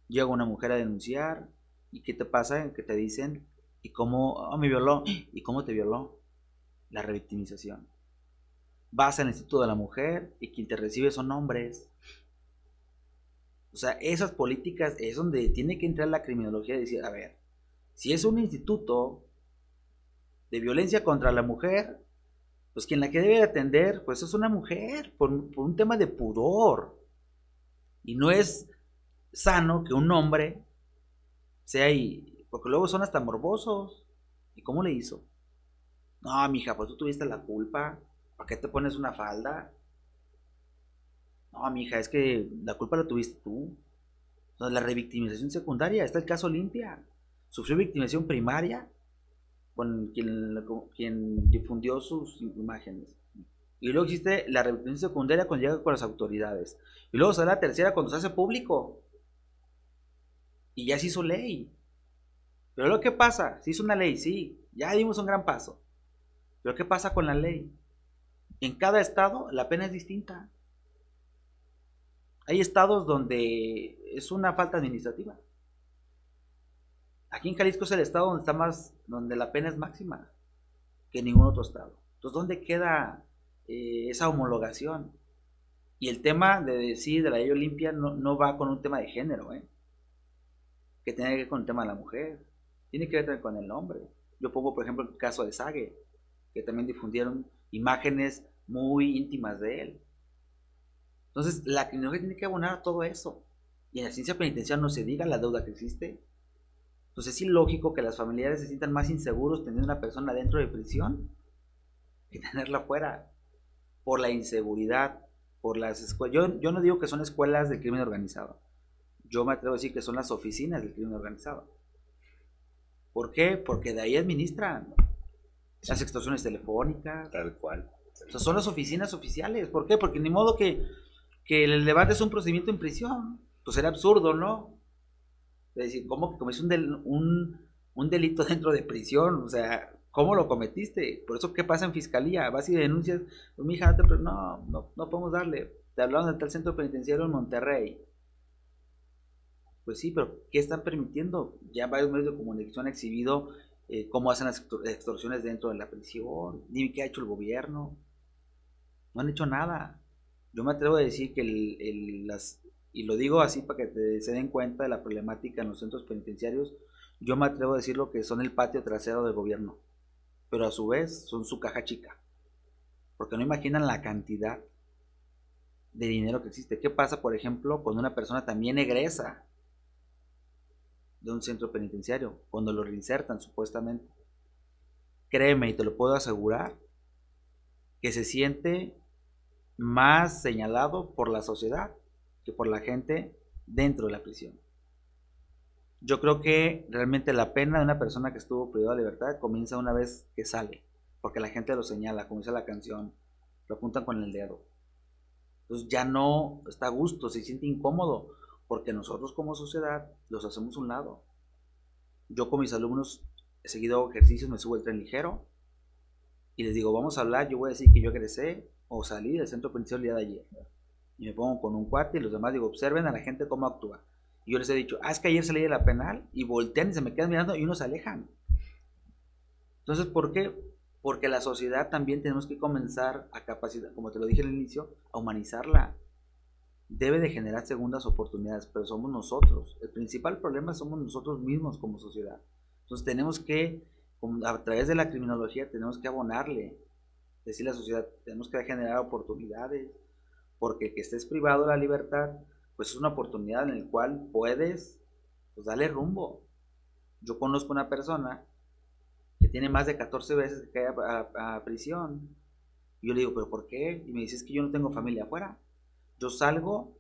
Llega una mujer a denunciar y ¿qué te pasa? Que te dicen, ¿y cómo oh, me violó? ¿Y cómo te violó? La revictimización. Vas al Instituto de la Mujer y quien te recibe son hombres. O sea, esas políticas es donde tiene que entrar la criminología y decir, a ver, si es un instituto de violencia contra la mujer, pues quien la que debe atender, pues es una mujer, por, un tema de pudor. Y no es sano que un hombre sea ahí, porque luego son hasta morbosos. ¿Y cómo le hizo? No, mija, pues tú tuviste la culpa. ¿Para qué te pones una falda? No, mija, es que la culpa la tuviste tú. La revictimización secundaria, está el caso limpia. Sufrió victimización primaria, con quien, difundió sus imágenes. Y luego existe la revisión secundaria cuando llega con las autoridades. Y luego sale la tercera cuando se hace público. Y ya se hizo ley. Pero lo que pasa, se hizo una ley, sí, ya dimos un gran paso. Pero ¿qué pasa con la ley? En cada estado la pena es distinta. Hay estados donde es una falta administrativa. Aquí en Jalisco es el estado donde está más, donde la pena es máxima que en ningún otro estado. Entonces, ¿dónde queda eh, esa homologación? Y el tema de decir de la ley Olimpia no, va con un tema de género, ¿eh? que tiene que ver con el tema de la mujer, tiene que ver con el hombre. Yo pongo, por ejemplo, el caso de Sage, que también difundieron imágenes muy íntimas de él. Entonces, la criminología tiene que abonar todo eso. Y en la ciencia penitenciaria no se diga la deuda que existe. Entonces, es ilógico que las familiares se sientan más inseguros teniendo una persona dentro de prisión que tenerla fuera. Por la inseguridad, por las escuelas. Yo, yo no digo que son escuelas del crimen organizado. Yo me atrevo a decir que son las oficinas del crimen organizado. ¿Por qué? Porque de ahí administran las extorsiones telefónicas. Tal cual. son las oficinas oficiales. ¿Por qué? Porque ni modo que, que el debate es un procedimiento en prisión. Pues era absurdo, ¿no? Es decir, ¿cómo que cometiste un, un, delito dentro de prisión? O sea, ¿cómo lo cometiste? Por eso, ¿qué pasa en fiscalía? Vas y denuncias, pues, mi hija, no, no, no podemos darle. Te hablaron de tal centro penitenciario en Monterrey. Pues sí, pero ¿qué están permitiendo? Ya varios medios de comunicación han exhibido eh, cómo hacen las extorsiones dentro de la prisión. Dime qué ha hecho el gobierno. No han hecho nada. Yo me atrevo a decir que el, las, y lo digo así para que se den cuenta de la problemática en los centros penitenciarios, yo me atrevo a decir lo que son el patio trasero del gobierno, pero a su vez son su caja chica, porque no imaginan la cantidad de dinero que existe. ¿Qué pasa, por ejemplo, cuando una persona también egresa de un centro penitenciario, cuando lo reinsertan supuestamente. Créeme y te lo puedo asegurar, que se siente más señalado por la sociedad que por la gente dentro de la prisión. Yo creo que realmente la pena de una persona que estuvo privada de libertad comienza una vez que sale, porque la gente lo señala, como dice la canción, lo apuntan con el dedo. Entonces ya no está a gusto, se siente incómodo, porque nosotros como sociedad los hacemos un lado. Yo con mis alumnos he seguido ejercicios, me subo el tren ligero y les digo, vamos a hablar, yo voy a decir que yo egresé o salí del centro penitenciario el día de ayer. Y me pongo con un cuate y los demás digo, observen a la gente cómo actúa. Y yo les he dicho, ah, es que ayer salí de la penal y voltean y se me quedan mirando y unos se alejan. Entonces, ¿por qué? Porque la sociedad también tenemos que comenzar a capacitar, como te lo dije al inicio, a humanizarla debe de generar segundas oportunidades, pero somos nosotros. El principal problema somos nosotros mismos como sociedad. Entonces tenemos que, a través de la criminología, tenemos que abonarle, decirle a la sociedad, tenemos que generar oportunidades, porque que estés privado de la libertad, pues es una oportunidad en la cual puedes pues, darle rumbo. Yo conozco una persona que tiene más de 14 veces que cae a, a prisión. Y yo le digo, ¿pero por qué? Y me dice, es que yo no tengo familia afuera. Yo salgo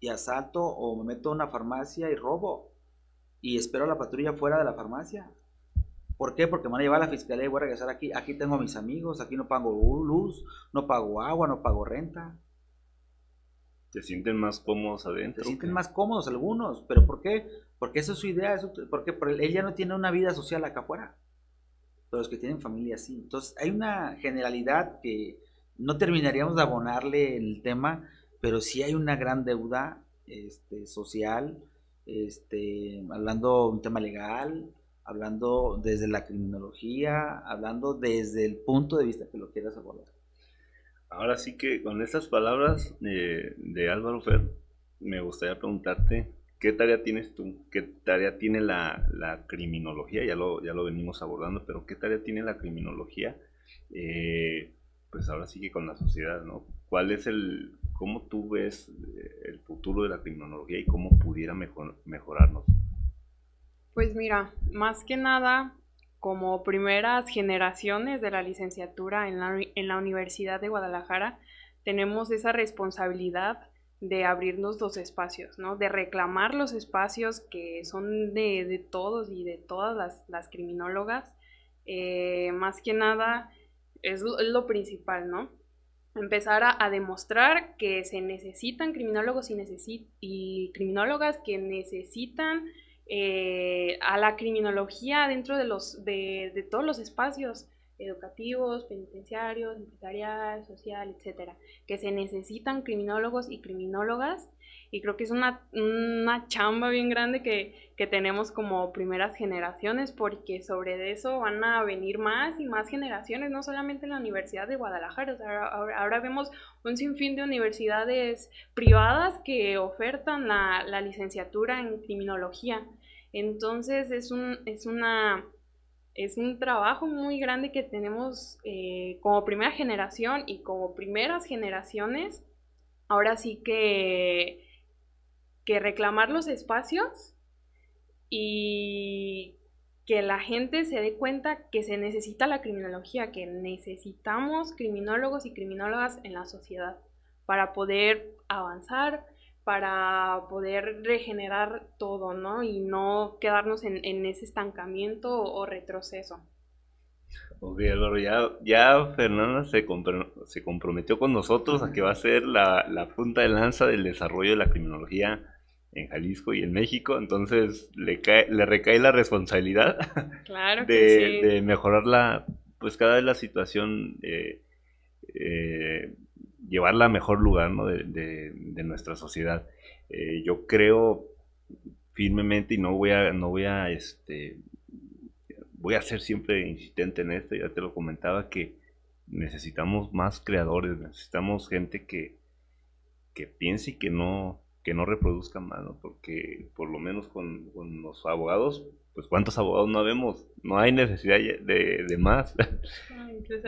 y asalto o me meto a una farmacia y robo y espero a la patrulla fuera de la farmacia. ¿Por qué? Porque me van a llevar a la fiscalía y voy a regresar aquí. Aquí tengo a mis amigos, aquí no pago luz, no pago agua, no pago renta. ¿Se sienten más cómodos adentro? Se sienten más cómodos algunos, pero ¿por qué? Porque esa es su idea, eso, porque él ya no tiene una vida social acá afuera. Pero los que tienen familia sí. Entonces hay una generalidad que no terminaríamos de abonarle el tema, pero sí hay una gran deuda este, social, este, hablando de un tema legal, hablando desde la criminología, hablando desde el punto de vista que lo quieras abordar. Ahora sí que con estas palabras de Álvaro Fer, me gustaría preguntarte, ¿qué tarea tienes tú? ¿Qué tarea tiene la, la criminología? Ya lo, ya lo venimos abordando, pero ¿qué tarea tiene la criminología? Eh, pues ahora sí que con la sociedad, ¿no? ¿Cuál es el, cómo tú ves eh, el futuro de la criminología y cómo pudiera mejor, mejorarnos? Pues mira, más que nada, como primeras generaciones de la licenciatura en la, Universidad de Guadalajara, tenemos esa responsabilidad de abrirnos los espacios, ¿no? De reclamar los espacios que son de, todos y de todas las, las criminólogas. Eh, más que nada, es lo, principal, ¿no? Empezar a, demostrar que se necesitan criminólogos y, y criminólogas que necesitan eh, a la criminología dentro de, los, de, todos los espacios educativos, penitenciarios, empresarial, social, etcétera, que se necesitan criminólogos y criminólogas. Y creo que es una, chamba bien grande que, tenemos como primeras generaciones porque sobre eso van a venir más y más generaciones, no solamente en la Universidad de Guadalajara, ahora, vemos un sinfín de universidades privadas que ofertan la, licenciatura en criminología. Entonces es un, es una, es un trabajo muy grande que tenemos eh, como primera generación y como primeras generaciones. Ahora sí que, que reclamar los espacios y que la gente se dé cuenta que se necesita la criminología, que necesitamos criminólogos y criminólogas en la sociedad para poder avanzar, para poder regenerar todo, ¿no? Y no quedarnos en, ese estancamiento o, retroceso. Ok, Álvaro, ya, ya Fernanda se, se comprometió con nosotros a que va a ser la, la punta de lanza del desarrollo de la criminología en Jalisco y en México, entonces le, cae, le recae la responsabilidad de, mejorar la, pues cada vez la situación, eh, eh, llevarla a mejor lugar ¿no? de, nuestra sociedad. Eh, yo creo firmemente y no voy a, no voy a, este, voy a ser siempre insistente en esto, ya te lo comentaba, que necesitamos más creadores, necesitamos gente que, que piense y que no, que no reproduzcan más, Porque por lo menos con, los abogados, pues cuántos abogados no vemos, no hay necesidad de, de más.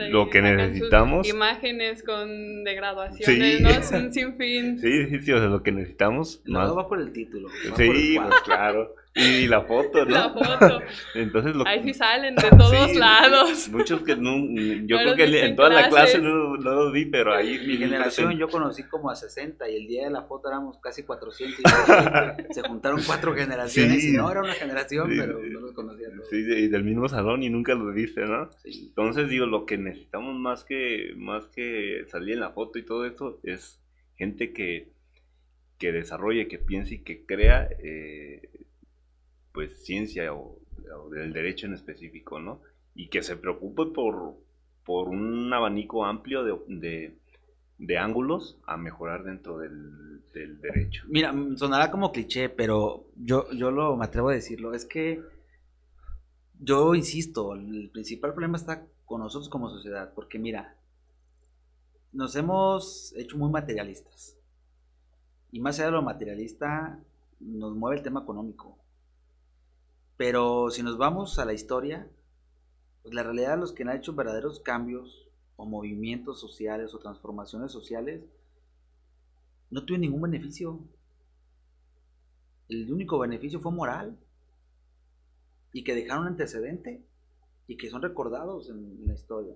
lo que necesitamos. Imágenes con de graduaciones, ¿no? Es un sinfín. Sí, sí, sí, o sea, lo que necesitamos. No, va por el título. Sí, pues claro. Y la foto, ¿no? La foto. Entonces lo Ahí sí salen de todos lados. Muchos que no, yo creo que en toda la clase no, no los vi, pero ahí... Mi generación yo conocí como a 60 y el día de la foto éramos casi 400 y se juntaron cuatro generaciones y no era una generación, pero no los conocía todos. Sí, y del mismo salón y nunca los viste, ¿no? Entonces digo, lo que necesitamos más que, más que salir en la foto y todo esto es gente que, que desarrolle, que piense y que crea... Eh, pues ciencia o, del derecho en específico, ¿no? Y que se preocupe por, por un abanico amplio de, de, ángulos a mejorar dentro del, derecho. Mira, sonará como cliché, pero yo, yo lo, me atrevo a decirlo, es que yo insisto, el principal problema está con nosotros como sociedad, porque mira, nos hemos hecho muy materialistas. Y más allá de lo materialista, nos mueve el tema económico. Pero si nos vamos a la historia, pues la realidad los que han hecho verdaderos cambios o movimientos sociales o transformaciones sociales no tuvieron ningún beneficio. El único beneficio fue moral y que dejaron antecedente y que son recordados en, la historia.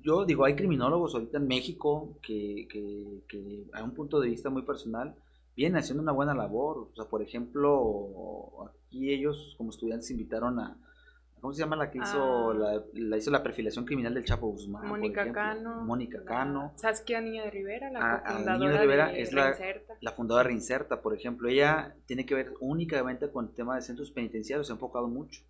Yo digo, hay criminólogos ahorita en México que, que, que a un punto de vista muy personal vienen haciendo una buena labor. O sea, por ejemplo, aquí ellos como estudiantes invitaron a, ¿cómo se llama la que hizo, ah. la, hizo la perfilación criminal del Chapo Guzmán? Mónica Cano. Mónica Cano. Saskia Niña de Rivera, la ah, fundadora Niña de Rivera es la, la, fundadora de Reinserta, por ejemplo. Ella tiene que ver únicamente con el tema de centros penitenciarios, se ha enfocado mucho.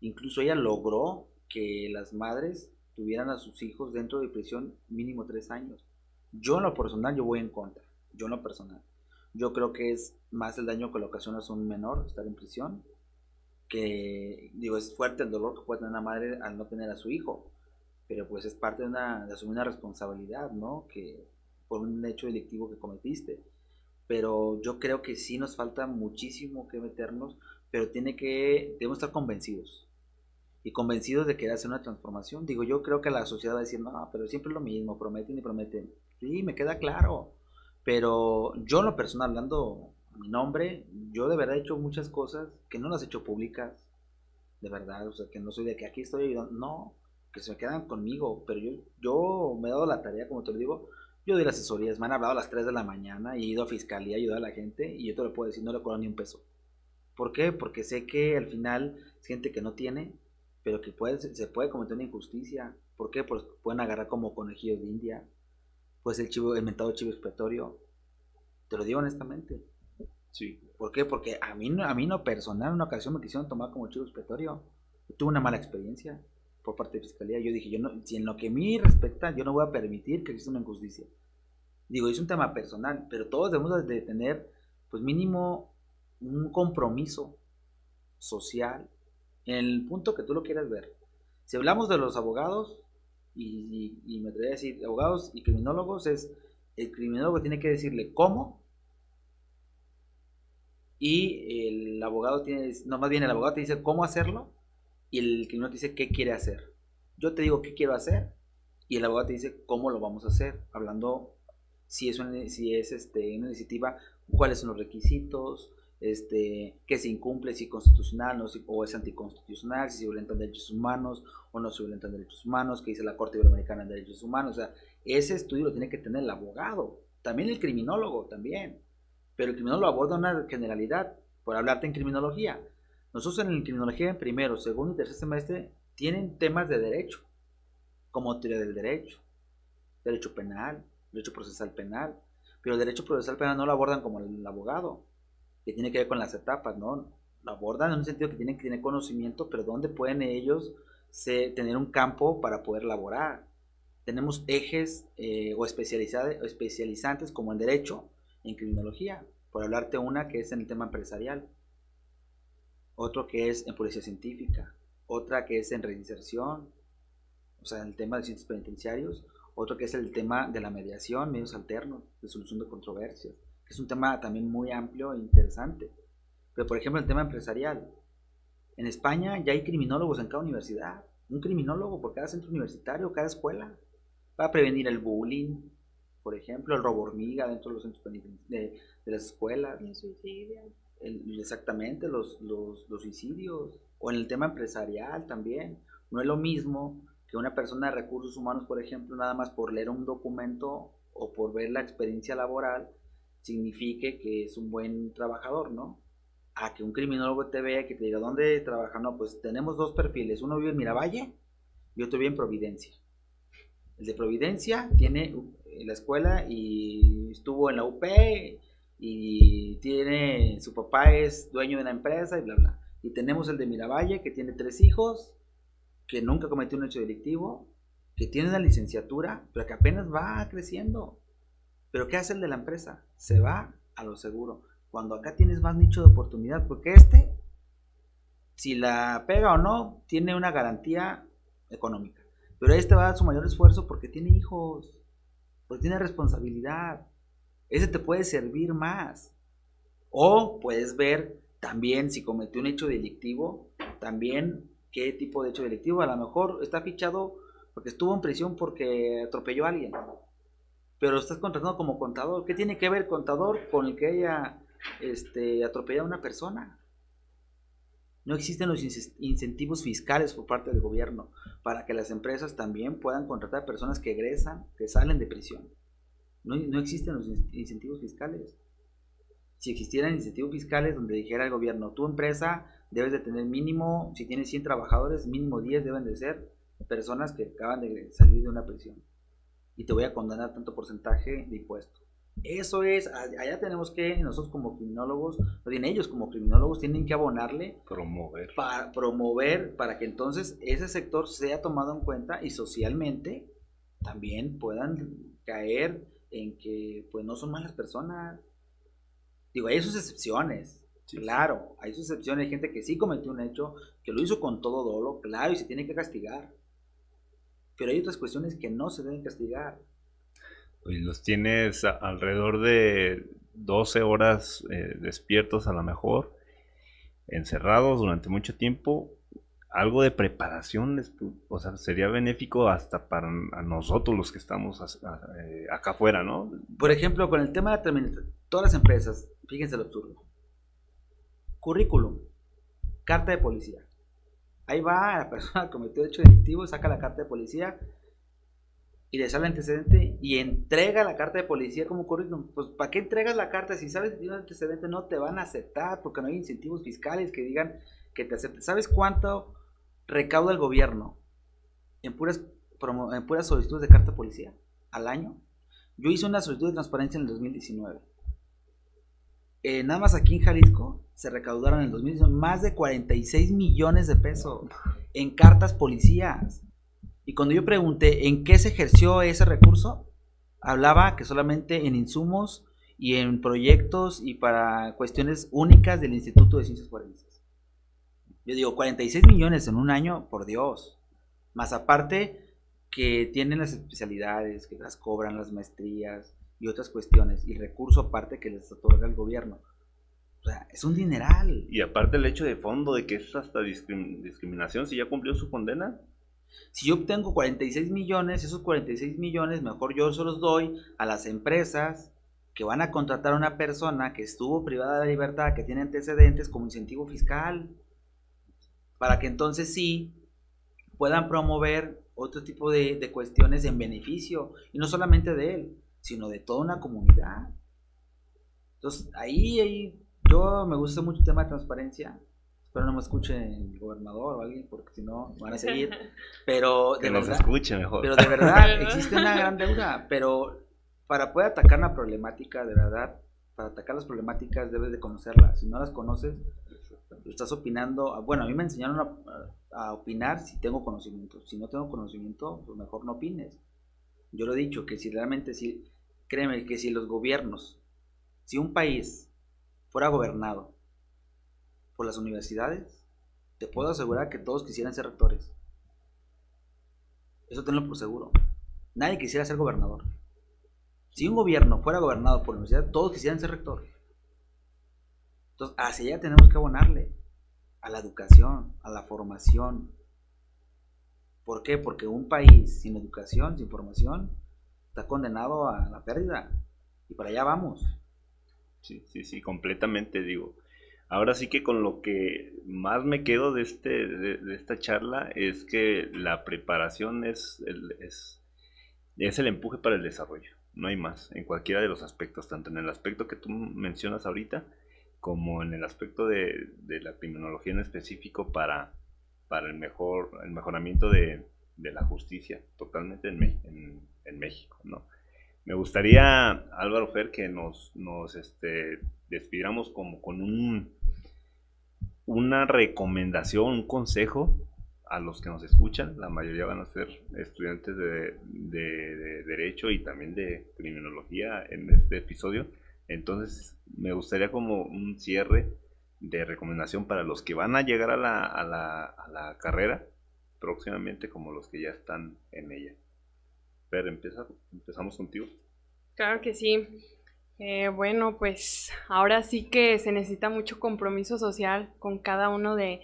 Incluso ella logró que las madres tuvieran a sus hijos dentro de prisión mínimo tres años. Yo en lo personal, yo voy en contra. Yo en lo personal. Yo creo que es más el daño que le ocasiona a un menor estar en prisión, que digo, es fuerte el dolor que puede tener una madre al no tener a su hijo, pero pues es parte de, una, de asumir una responsabilidad, ¿no? Que por un hecho delictivo que cometiste. Pero yo creo que sí nos falta muchísimo que meternos, pero tiene que, debemos estar convencidos. Y convencidos de que hacer una transformación. Digo, yo creo que la sociedad va a decir, no, pero siempre es lo mismo, prometen y prometen. Sí, me queda claro pero yo, en lo personal, hablando mi nombre, yo de verdad he hecho muchas cosas que no las he hecho públicas. De verdad, o sea, que no soy de que aquí estoy ayudando. No, que se me quedan conmigo. Pero yo, yo me he dado la tarea, como te lo digo. Yo doy las asesorías. Me han hablado a las 3 de la mañana y he ido a fiscalía a ayudar a la gente. Y yo te lo puedo decir, no le cobro ni un peso. ¿Por qué? Porque sé que al final es gente que no tiene, pero que puede, se puede cometer una injusticia. ¿Por qué? Pues pueden agarrar como conejillos de India pues el chivo, el mentado chivo expiatorio. Te lo digo honestamente. Sí. ¿Por qué? Porque a mí, a mí no personal, en una ocasión me quisieron tomar como chivo expiatorio. Tuve una mala experiencia por parte de fiscalía. Yo dije, yo no, si en lo que a mí respecta, yo no voy a permitir que exista una injusticia. Digo, es un tema personal, pero todos debemos de tener, pues mínimo, un compromiso social en el punto que tú lo quieras ver. Si hablamos de los abogados, y, me atrevería a decir, abogados y criminólogos, es el criminólogo tiene que decirle cómo y el abogado tiene, no más bien el abogado te dice cómo hacerlo y el criminólogo te dice qué quiere hacer. Yo te digo qué quiero hacer y el abogado te dice cómo lo vamos a hacer, hablando si es si es este, una iniciativa, cuáles son los requisitos, este, que se incumple, si constitucional o es anticonstitucional, si se violentan derechos humanos o no se violentan derechos humanos, que dice la Corte Iberoamericana de Derechos Humanos. O sea, ese estudio lo tiene que tener el abogado, también el criminólogo, también. Pero el criminólogo aborda una generalidad, por hablarte en criminología. Nosotros en criminología, en primero, segundo y tercer semestre, tienen temas de derecho, como teoría del derecho, derecho penal, derecho procesal penal. Pero el derecho procesal penal no lo abordan como el abogado que tiene que ver con las etapas, ¿no? Lo abordan en un sentido que tienen que tener conocimiento, pero ¿dónde pueden ellos tener un campo para poder laborar? Tenemos ejes eh, o especializantes como en derecho, en criminología, por hablarte una que es en el tema empresarial, otro que es en policía científica, otra que es en reinserción, o sea, en el tema de ciencias penitenciarios, otro que es el tema de la mediación, medios alternos, de solución de controversias, es un tema también muy amplio e interesante. Pero por ejemplo el tema empresarial. En España ya hay criminólogos en cada universidad. Un criminólogo por cada centro universitario, cada escuela. Para prevenir el bullying, por ejemplo, el robo hormiga dentro de los centros de, de las escuelas. El suicidio. exactamente, los, los, los suicidios. O en el tema empresarial también. No es lo mismo que una persona de recursos humanos, por ejemplo, nada más por leer un documento o por ver la experiencia laboral, signifique que es un buen trabajador, ¿no? A que un criminólogo te vea que te diga, ¿dónde trabaja? No, pues tenemos dos perfiles, uno vive en Miravalle y otro vive en Providencia. El de Providencia tiene eh, la escuela y estuvo en la UP y tiene, su papá es dueño de una empresa y bla, bla. Y tenemos el de Miravalle que tiene tres hijos, que nunca cometió un hecho delictivo, que tiene una licenciatura, pero que apenas va creciendo. Pero ¿qué hace el de la empresa? Se va a lo seguro. Cuando acá tienes más nicho de oportunidad, porque este, si la pega o no, tiene una garantía económica. Pero este va a dar su mayor esfuerzo porque tiene hijos, porque tiene responsabilidad. Ese te puede servir más. O puedes ver también si cometió un hecho delictivo, también qué tipo de hecho delictivo. A lo mejor está fichado porque estuvo en prisión porque atropelló a alguien pero estás contratando como contador. ¿Qué tiene que ver contador con el que haya este, atropellado a una persona? No existen los incentivos fiscales por parte del gobierno para que las empresas también puedan contratar personas que egresan, que salen de prisión. No, no existen los incentivos fiscales. Si existieran incentivos fiscales donde dijera el gobierno, tu empresa debes de tener mínimo, si tienes 100 trabajadores, mínimo 10 deben de ser personas que acaban de salir de una prisión y te voy a condenar tanto porcentaje de impuesto. Eso es, allá tenemos que, nosotros como criminólogos, o bien ellos como criminólogos tienen que abonarle. Promover. Para promover, para que entonces ese sector sea tomado en cuenta y socialmente también puedan caer en que pues no son malas personas. Digo, hay sus excepciones, claro, hay sus excepciones, hay gente que sí cometió un hecho, que lo hizo con todo dolo, claro, y se tiene que castigar pero hay otras cuestiones que no se deben castigar. Pues los tienes alrededor de 12 horas eh, despiertos a lo mejor, encerrados durante mucho tiempo. Algo de preparación, o sea, sería benéfico hasta para nosotros los que estamos eh, acá afuera, ¿no? Por ejemplo, con el tema de todas las empresas, fíjense lo absurdo. Currículum, carta de policía. Ahí va la persona que cometió el hecho delictivo, saca la carta de policía y le sale el antecedente y entrega la carta de policía como currículum. Pues, ¿para qué entregas la carta? Si sabes que tiene un antecedente, no te van a aceptar porque no hay incentivos fiscales que digan que te acepten. ¿Sabes cuánto recauda el gobierno en puras, en puras solicitudes de carta de policía al año? Yo hice una solicitud de transparencia en el 2019. Eh, nada más aquí en Jalisco se recaudaron en el 2019 más de 46 millones de pesos en cartas policías. Y cuando yo pregunté en qué se ejerció ese recurso, hablaba que solamente en insumos y en proyectos y para cuestiones únicas del Instituto de Ciencias Forenses. Yo digo, 46 millones en un año, por Dios. Más aparte que tienen las especialidades, que las cobran las maestrías, y otras cuestiones, y recurso aparte que les otorga el gobierno. es un dineral. Y aparte el hecho de fondo de que es hasta discriminación, si ya cumplió su condena. Si yo obtengo 46 millones, esos 46 millones mejor yo se los doy a las empresas que van a contratar a una persona que estuvo privada de libertad, que tiene antecedentes como incentivo fiscal, para que entonces sí puedan promover otro tipo de, de cuestiones en beneficio, y no solamente de él, sino de toda una comunidad. Entonces, ahí, ahí yo me gusta mucho el tema de transparencia. Espero no me escuche el gobernador o alguien, porque si no van a seguir. Pero de que verdad, nos escuche mejor. Pero de verdad existe una gran deuda. Pero para poder atacar una problemática, de verdad, para atacar las problemáticas debes de conocerlas. Si no las conoces, estás opinando. Bueno, a mí me enseñaron a, a opinar si tengo conocimiento. Si no tengo conocimiento, pues mejor no opines. Yo lo he dicho, que si realmente, si, créeme, que si los gobiernos, si un país fuera gobernado por las universidades, te puedo asegurar que todos quisieran ser rectores. Eso tenlo por seguro. Nadie quisiera ser gobernador. Si un gobierno fuera gobernado por la universidad, todos quisieran ser rector. Entonces, hacia allá tenemos que abonarle a la educación, a la formación. ¿Por qué? Porque un país sin educación, sin formación, está condenado a la pérdida. Y para allá vamos. Sí, sí, sí, completamente digo. Ahora sí que con lo que más me quedo de, este, de, esta charla es que la preparación es el, es, es el empuje para el desarrollo, no hay más, en cualquiera de los aspectos, tanto en el aspecto que tú mencionas ahorita, como en el aspecto de, de la criminología en específico para, para el, mejor, el mejoramiento de, de la justicia, totalmente en, en, en México, ¿no? Me gustaría, Álvaro Fer, que nos, nos este, despidiéramos como con un, una recomendación, un consejo a los que nos escuchan. La mayoría van a ser estudiantes de, de Derecho y también de Criminología en este episodio. Entonces, me gustaría como un cierre de recomendación para los que van a llegar a la, a la, a la carrera próximamente como los que ya están en ella. Pero empezamos contigo. Claro que sí. Eh, bueno, pues ahora sí que se necesita mucho compromiso social con cada uno de,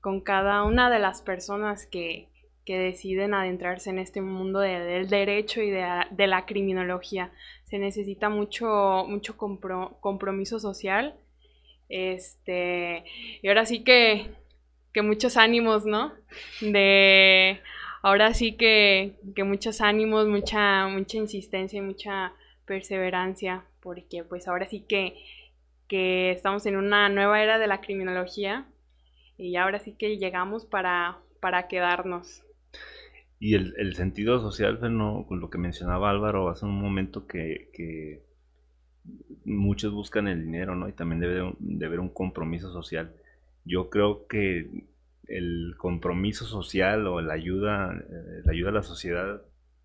con cada una de las personas que, que deciden adentrarse en este mundo del derecho y de, de, la criminología. Se necesita mucho, mucho compromiso social. Este, y ahora sí que, que muchos ánimos, ¿no? De ahora sí que, que muchos ánimos, mucha, mucha insistencia y mucha perseverancia, porque pues ahora sí que, que estamos en una nueva era de la criminología y ahora sí que llegamos para, para quedarnos. Y el, el sentido social, ¿no? con lo que mencionaba Álvaro hace un momento que, que muchos buscan el dinero, ¿no? Y también debe de haber un compromiso social. Yo creo que el compromiso social o la ayuda, eh, la ayuda a la sociedad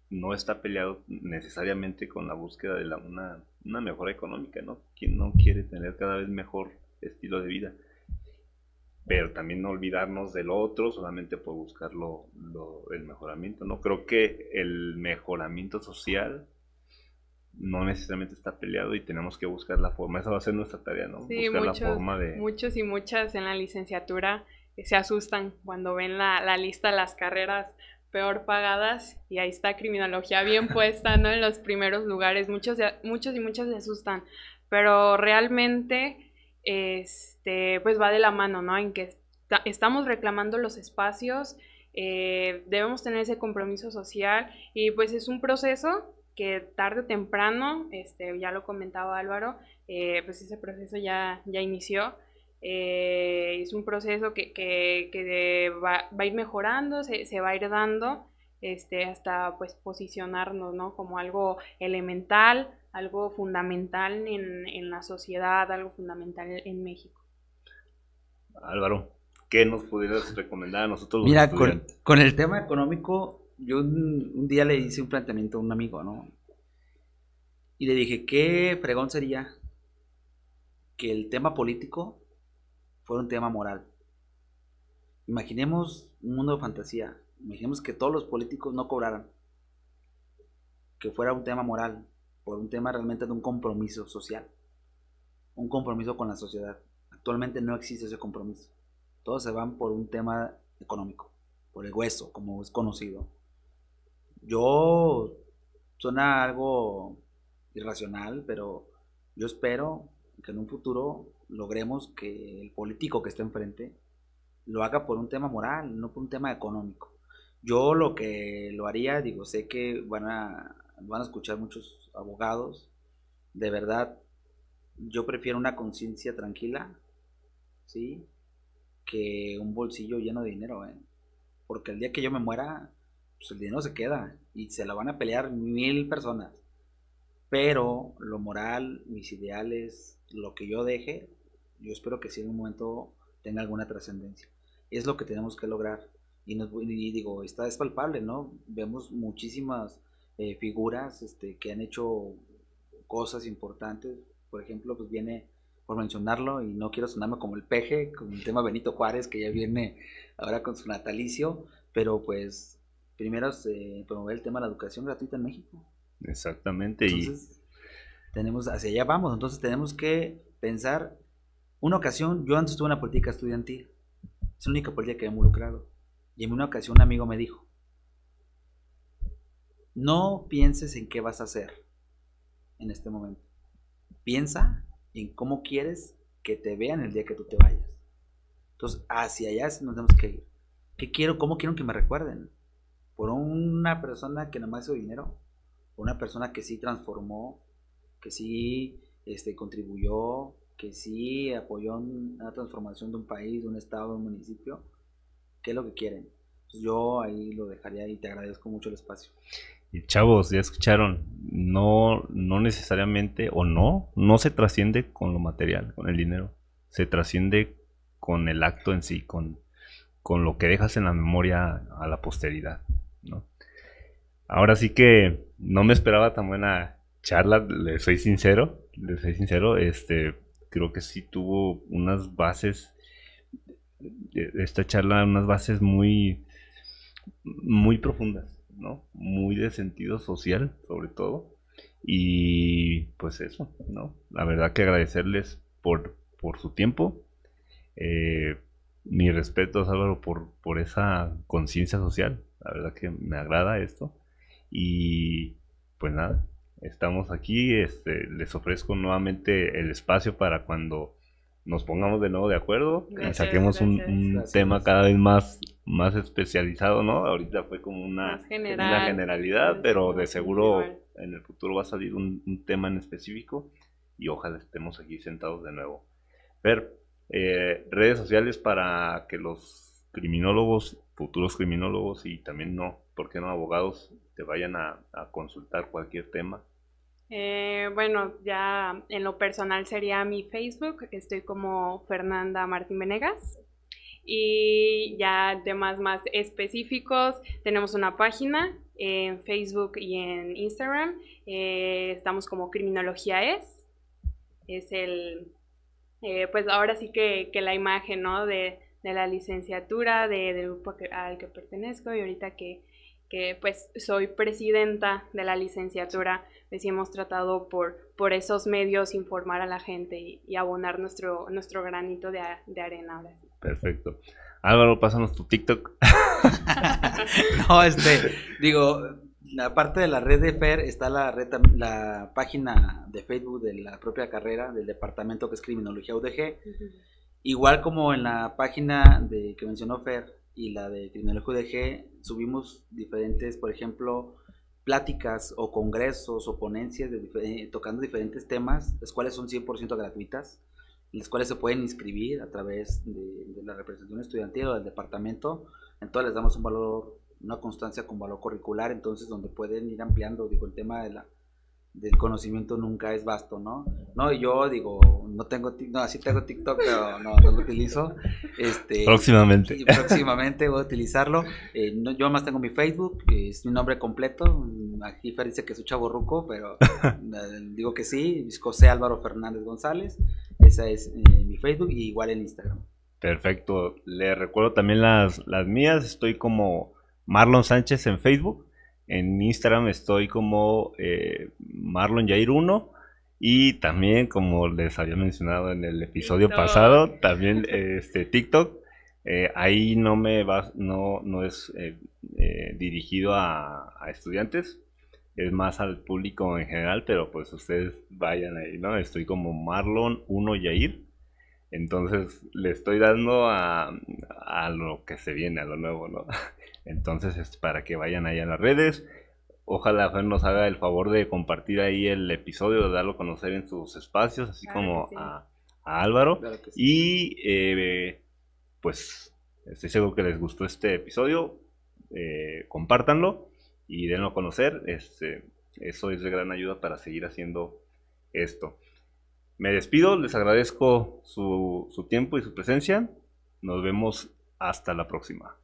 no está peleado necesariamente con la búsqueda de la, una, una mejora económica, ¿no? Quien no quiere tener cada vez mejor estilo de vida. Pero también no olvidarnos del otro solamente por buscar lo, el mejoramiento, ¿no? Creo que el mejoramiento social no necesariamente está peleado y tenemos que buscar la forma. Esa va a ser nuestra tarea, ¿no? Sí, buscar muchos, la forma de... muchos y muchas en la licenciatura se asustan cuando ven la, la lista de las carreras peor pagadas y ahí está criminología bien puesta, ¿no? En los primeros lugares. Muchos, muchos y muchas se asustan, pero realmente, este, pues va de la mano, ¿no? En que estamos reclamando los espacios, eh, debemos tener ese compromiso social y pues es un proceso que tarde o temprano, este, ya lo comentaba Álvaro, eh, pues ese proceso ya, ya inició. Eh, es un proceso que, que, que va, va, a ir mejorando, se, se, va a ir dando este, hasta pues posicionarnos ¿no? como algo elemental, algo fundamental en, en la sociedad, algo fundamental en México. Álvaro, ¿qué nos pudieras recomendar a nosotros? Los Mira, con, con, el tema económico, yo un, un, día le hice un planteamiento a un amigo, ¿no? Y le dije, ¿qué fregón sería que el tema político fuera un tema moral. Imaginemos un mundo de fantasía. Imaginemos que todos los políticos no cobraran. Que fuera un tema moral, por un tema realmente de un compromiso social. Un compromiso con la sociedad. Actualmente no existe ese compromiso. Todos se van por un tema económico, por el hueso, como es conocido. Yo suena algo irracional, pero yo espero que en un futuro logremos que el político que esté enfrente lo haga por un tema moral, no por un tema económico. Yo lo que lo haría, digo, sé que van a, van a escuchar muchos abogados, de verdad, yo prefiero una conciencia tranquila, ¿sí? Que un bolsillo lleno de dinero, ¿eh? Porque el día que yo me muera, pues el dinero se queda y se lo van a pelear mil personas. Pero lo moral, mis ideales, lo que yo deje, yo espero que sí en un momento tenga alguna trascendencia. Es lo que tenemos que lograr. Y, nos, digo, está es palpable, ¿no? Vemos muchísimas eh, figuras este, que han hecho cosas importantes. Por ejemplo, pues viene, por mencionarlo, y no quiero sonarme como el peje, con el tema Benito Juárez, que ya viene ahora con su natalicio, pero pues primero se promover el tema de la educación gratuita en México. Exactamente. Entonces, tenemos, hacia allá vamos, entonces tenemos que pensar, una ocasión, yo antes tuve una política estudiantil, es la única política que he involucrado, y en una ocasión un amigo me dijo, no pienses en qué vas a hacer en este momento, piensa en cómo quieres que te vean el día que tú te vayas. Entonces, hacia allá nos tenemos que ir. ¿Qué quiero? ¿Cómo quiero que me recuerden? ¿Por una persona que nomás hizo dinero? ¿Por una persona que sí transformó? ¿Que sí este, contribuyó? ¿Que sí apoyó una transformación de un país, de un estado, de un municipio? ¿Qué es lo que quieren? yo ahí lo dejaría y te agradezco mucho el espacio. Y chavos, ya escucharon, no, no necesariamente, o no, no se trasciende con lo material, con el dinero. Se trasciende con el acto en sí, con, con lo que dejas en la memoria a la posteridad. ¿no? Ahora sí que no me esperaba tan buena charla, le soy sincero, le soy sincero, este, creo que sí tuvo unas bases, esta charla, unas bases muy, muy profundas ¿no? Muy de sentido social, sobre todo. Y pues eso, ¿no? La verdad que agradecerles por, por su tiempo. Eh, mi respeto, Álvaro, por, por esa conciencia social. La verdad que me agrada esto. Y pues nada, estamos aquí. Este, les ofrezco nuevamente el espacio para cuando nos pongamos de nuevo de acuerdo y saquemos un, tema cada vez más, más especializado, ¿no? Ahorita fue como una, generalidad, pero de seguro en el futuro va a salir un, tema en específico y ojalá estemos aquí sentados de nuevo. Ver, eh, redes sociales para que los criminólogos, futuros criminólogos y también no, ¿por qué no abogados, te vayan a consultar cualquier tema eh, bueno, ya en lo personal sería mi Facebook, estoy como Fernanda Martín Venegas. Y ya temas más específicos, tenemos una página en Facebook y en Instagram. Eh, estamos como Criminología es. Es el, eh, pues ahora sí que, la imagen, ¿no? De, la licenciatura, del grupo al que pertenezco y ahorita que, que pues soy presidenta de la licenciatura pues hemos tratado por, por esos medios informar a la gente y, abonar nuestro, nuestro granito de, arena ahora Perfecto. Álvaro, pásanos tu TikTok. no, este, digo, aparte de la red de FER está la, red, la página de Facebook de la propia carrera del departamento que es Criminología UDG. Igual como en la página de que mencionó Fer y la de Criminología UDG, subimos diferentes, por ejemplo, pláticas o congresos o ponencias de, tocando diferentes temas, las cuales son 100% gratuitas, las cuales se pueden inscribir a través de, la representación estudiantil o del departamento. Entonces les damos un valor, una constancia con valor curricular, entonces donde pueden ir ampliando, digo, el tema de la, del conocimiento nunca es vasto, ¿no? No, yo digo, no tengo, no, así tengo TikTok, pero no, no lo utilizo. Este, próximamente. próximamente voy a utilizarlo. Eh, no, yo más tengo mi Facebook, que es mi nombre completo. Aquí Fer dice que es un chavo ruco, pero eh, digo que sí, José Álvaro Fernández González. Esa es eh, mi Facebook y igual en Instagram. Perfecto. Le recuerdo también las, las mías. Estoy como Marlon Sánchez en Facebook en Instagram estoy como eh, Marlon Jair 1 Y también, como les había mencionado en el episodio pasado, también este TikTok. Eh, ahí no me va, no, no es eh, eh, dirigido a, estudiantes, es más al público en general, pero pues ustedes vayan ahí, ¿no? Estoy como Marlon 1 Yair. Entonces le estoy dando a, a, lo que se viene, a lo nuevo, ¿no? Entonces es para que vayan ahí a las redes. Ojalá Fer nos haga el favor de compartir ahí el episodio, de darlo a conocer en sus espacios, así como a, Álvaro. Y eh, pues estoy seguro que les gustó este episodio. Eh, compártanlo y denlo a conocer. Este, eso es de gran ayuda para seguir haciendo esto. Me despido, les agradezco su, su tiempo y su presencia. Nos vemos hasta la próxima.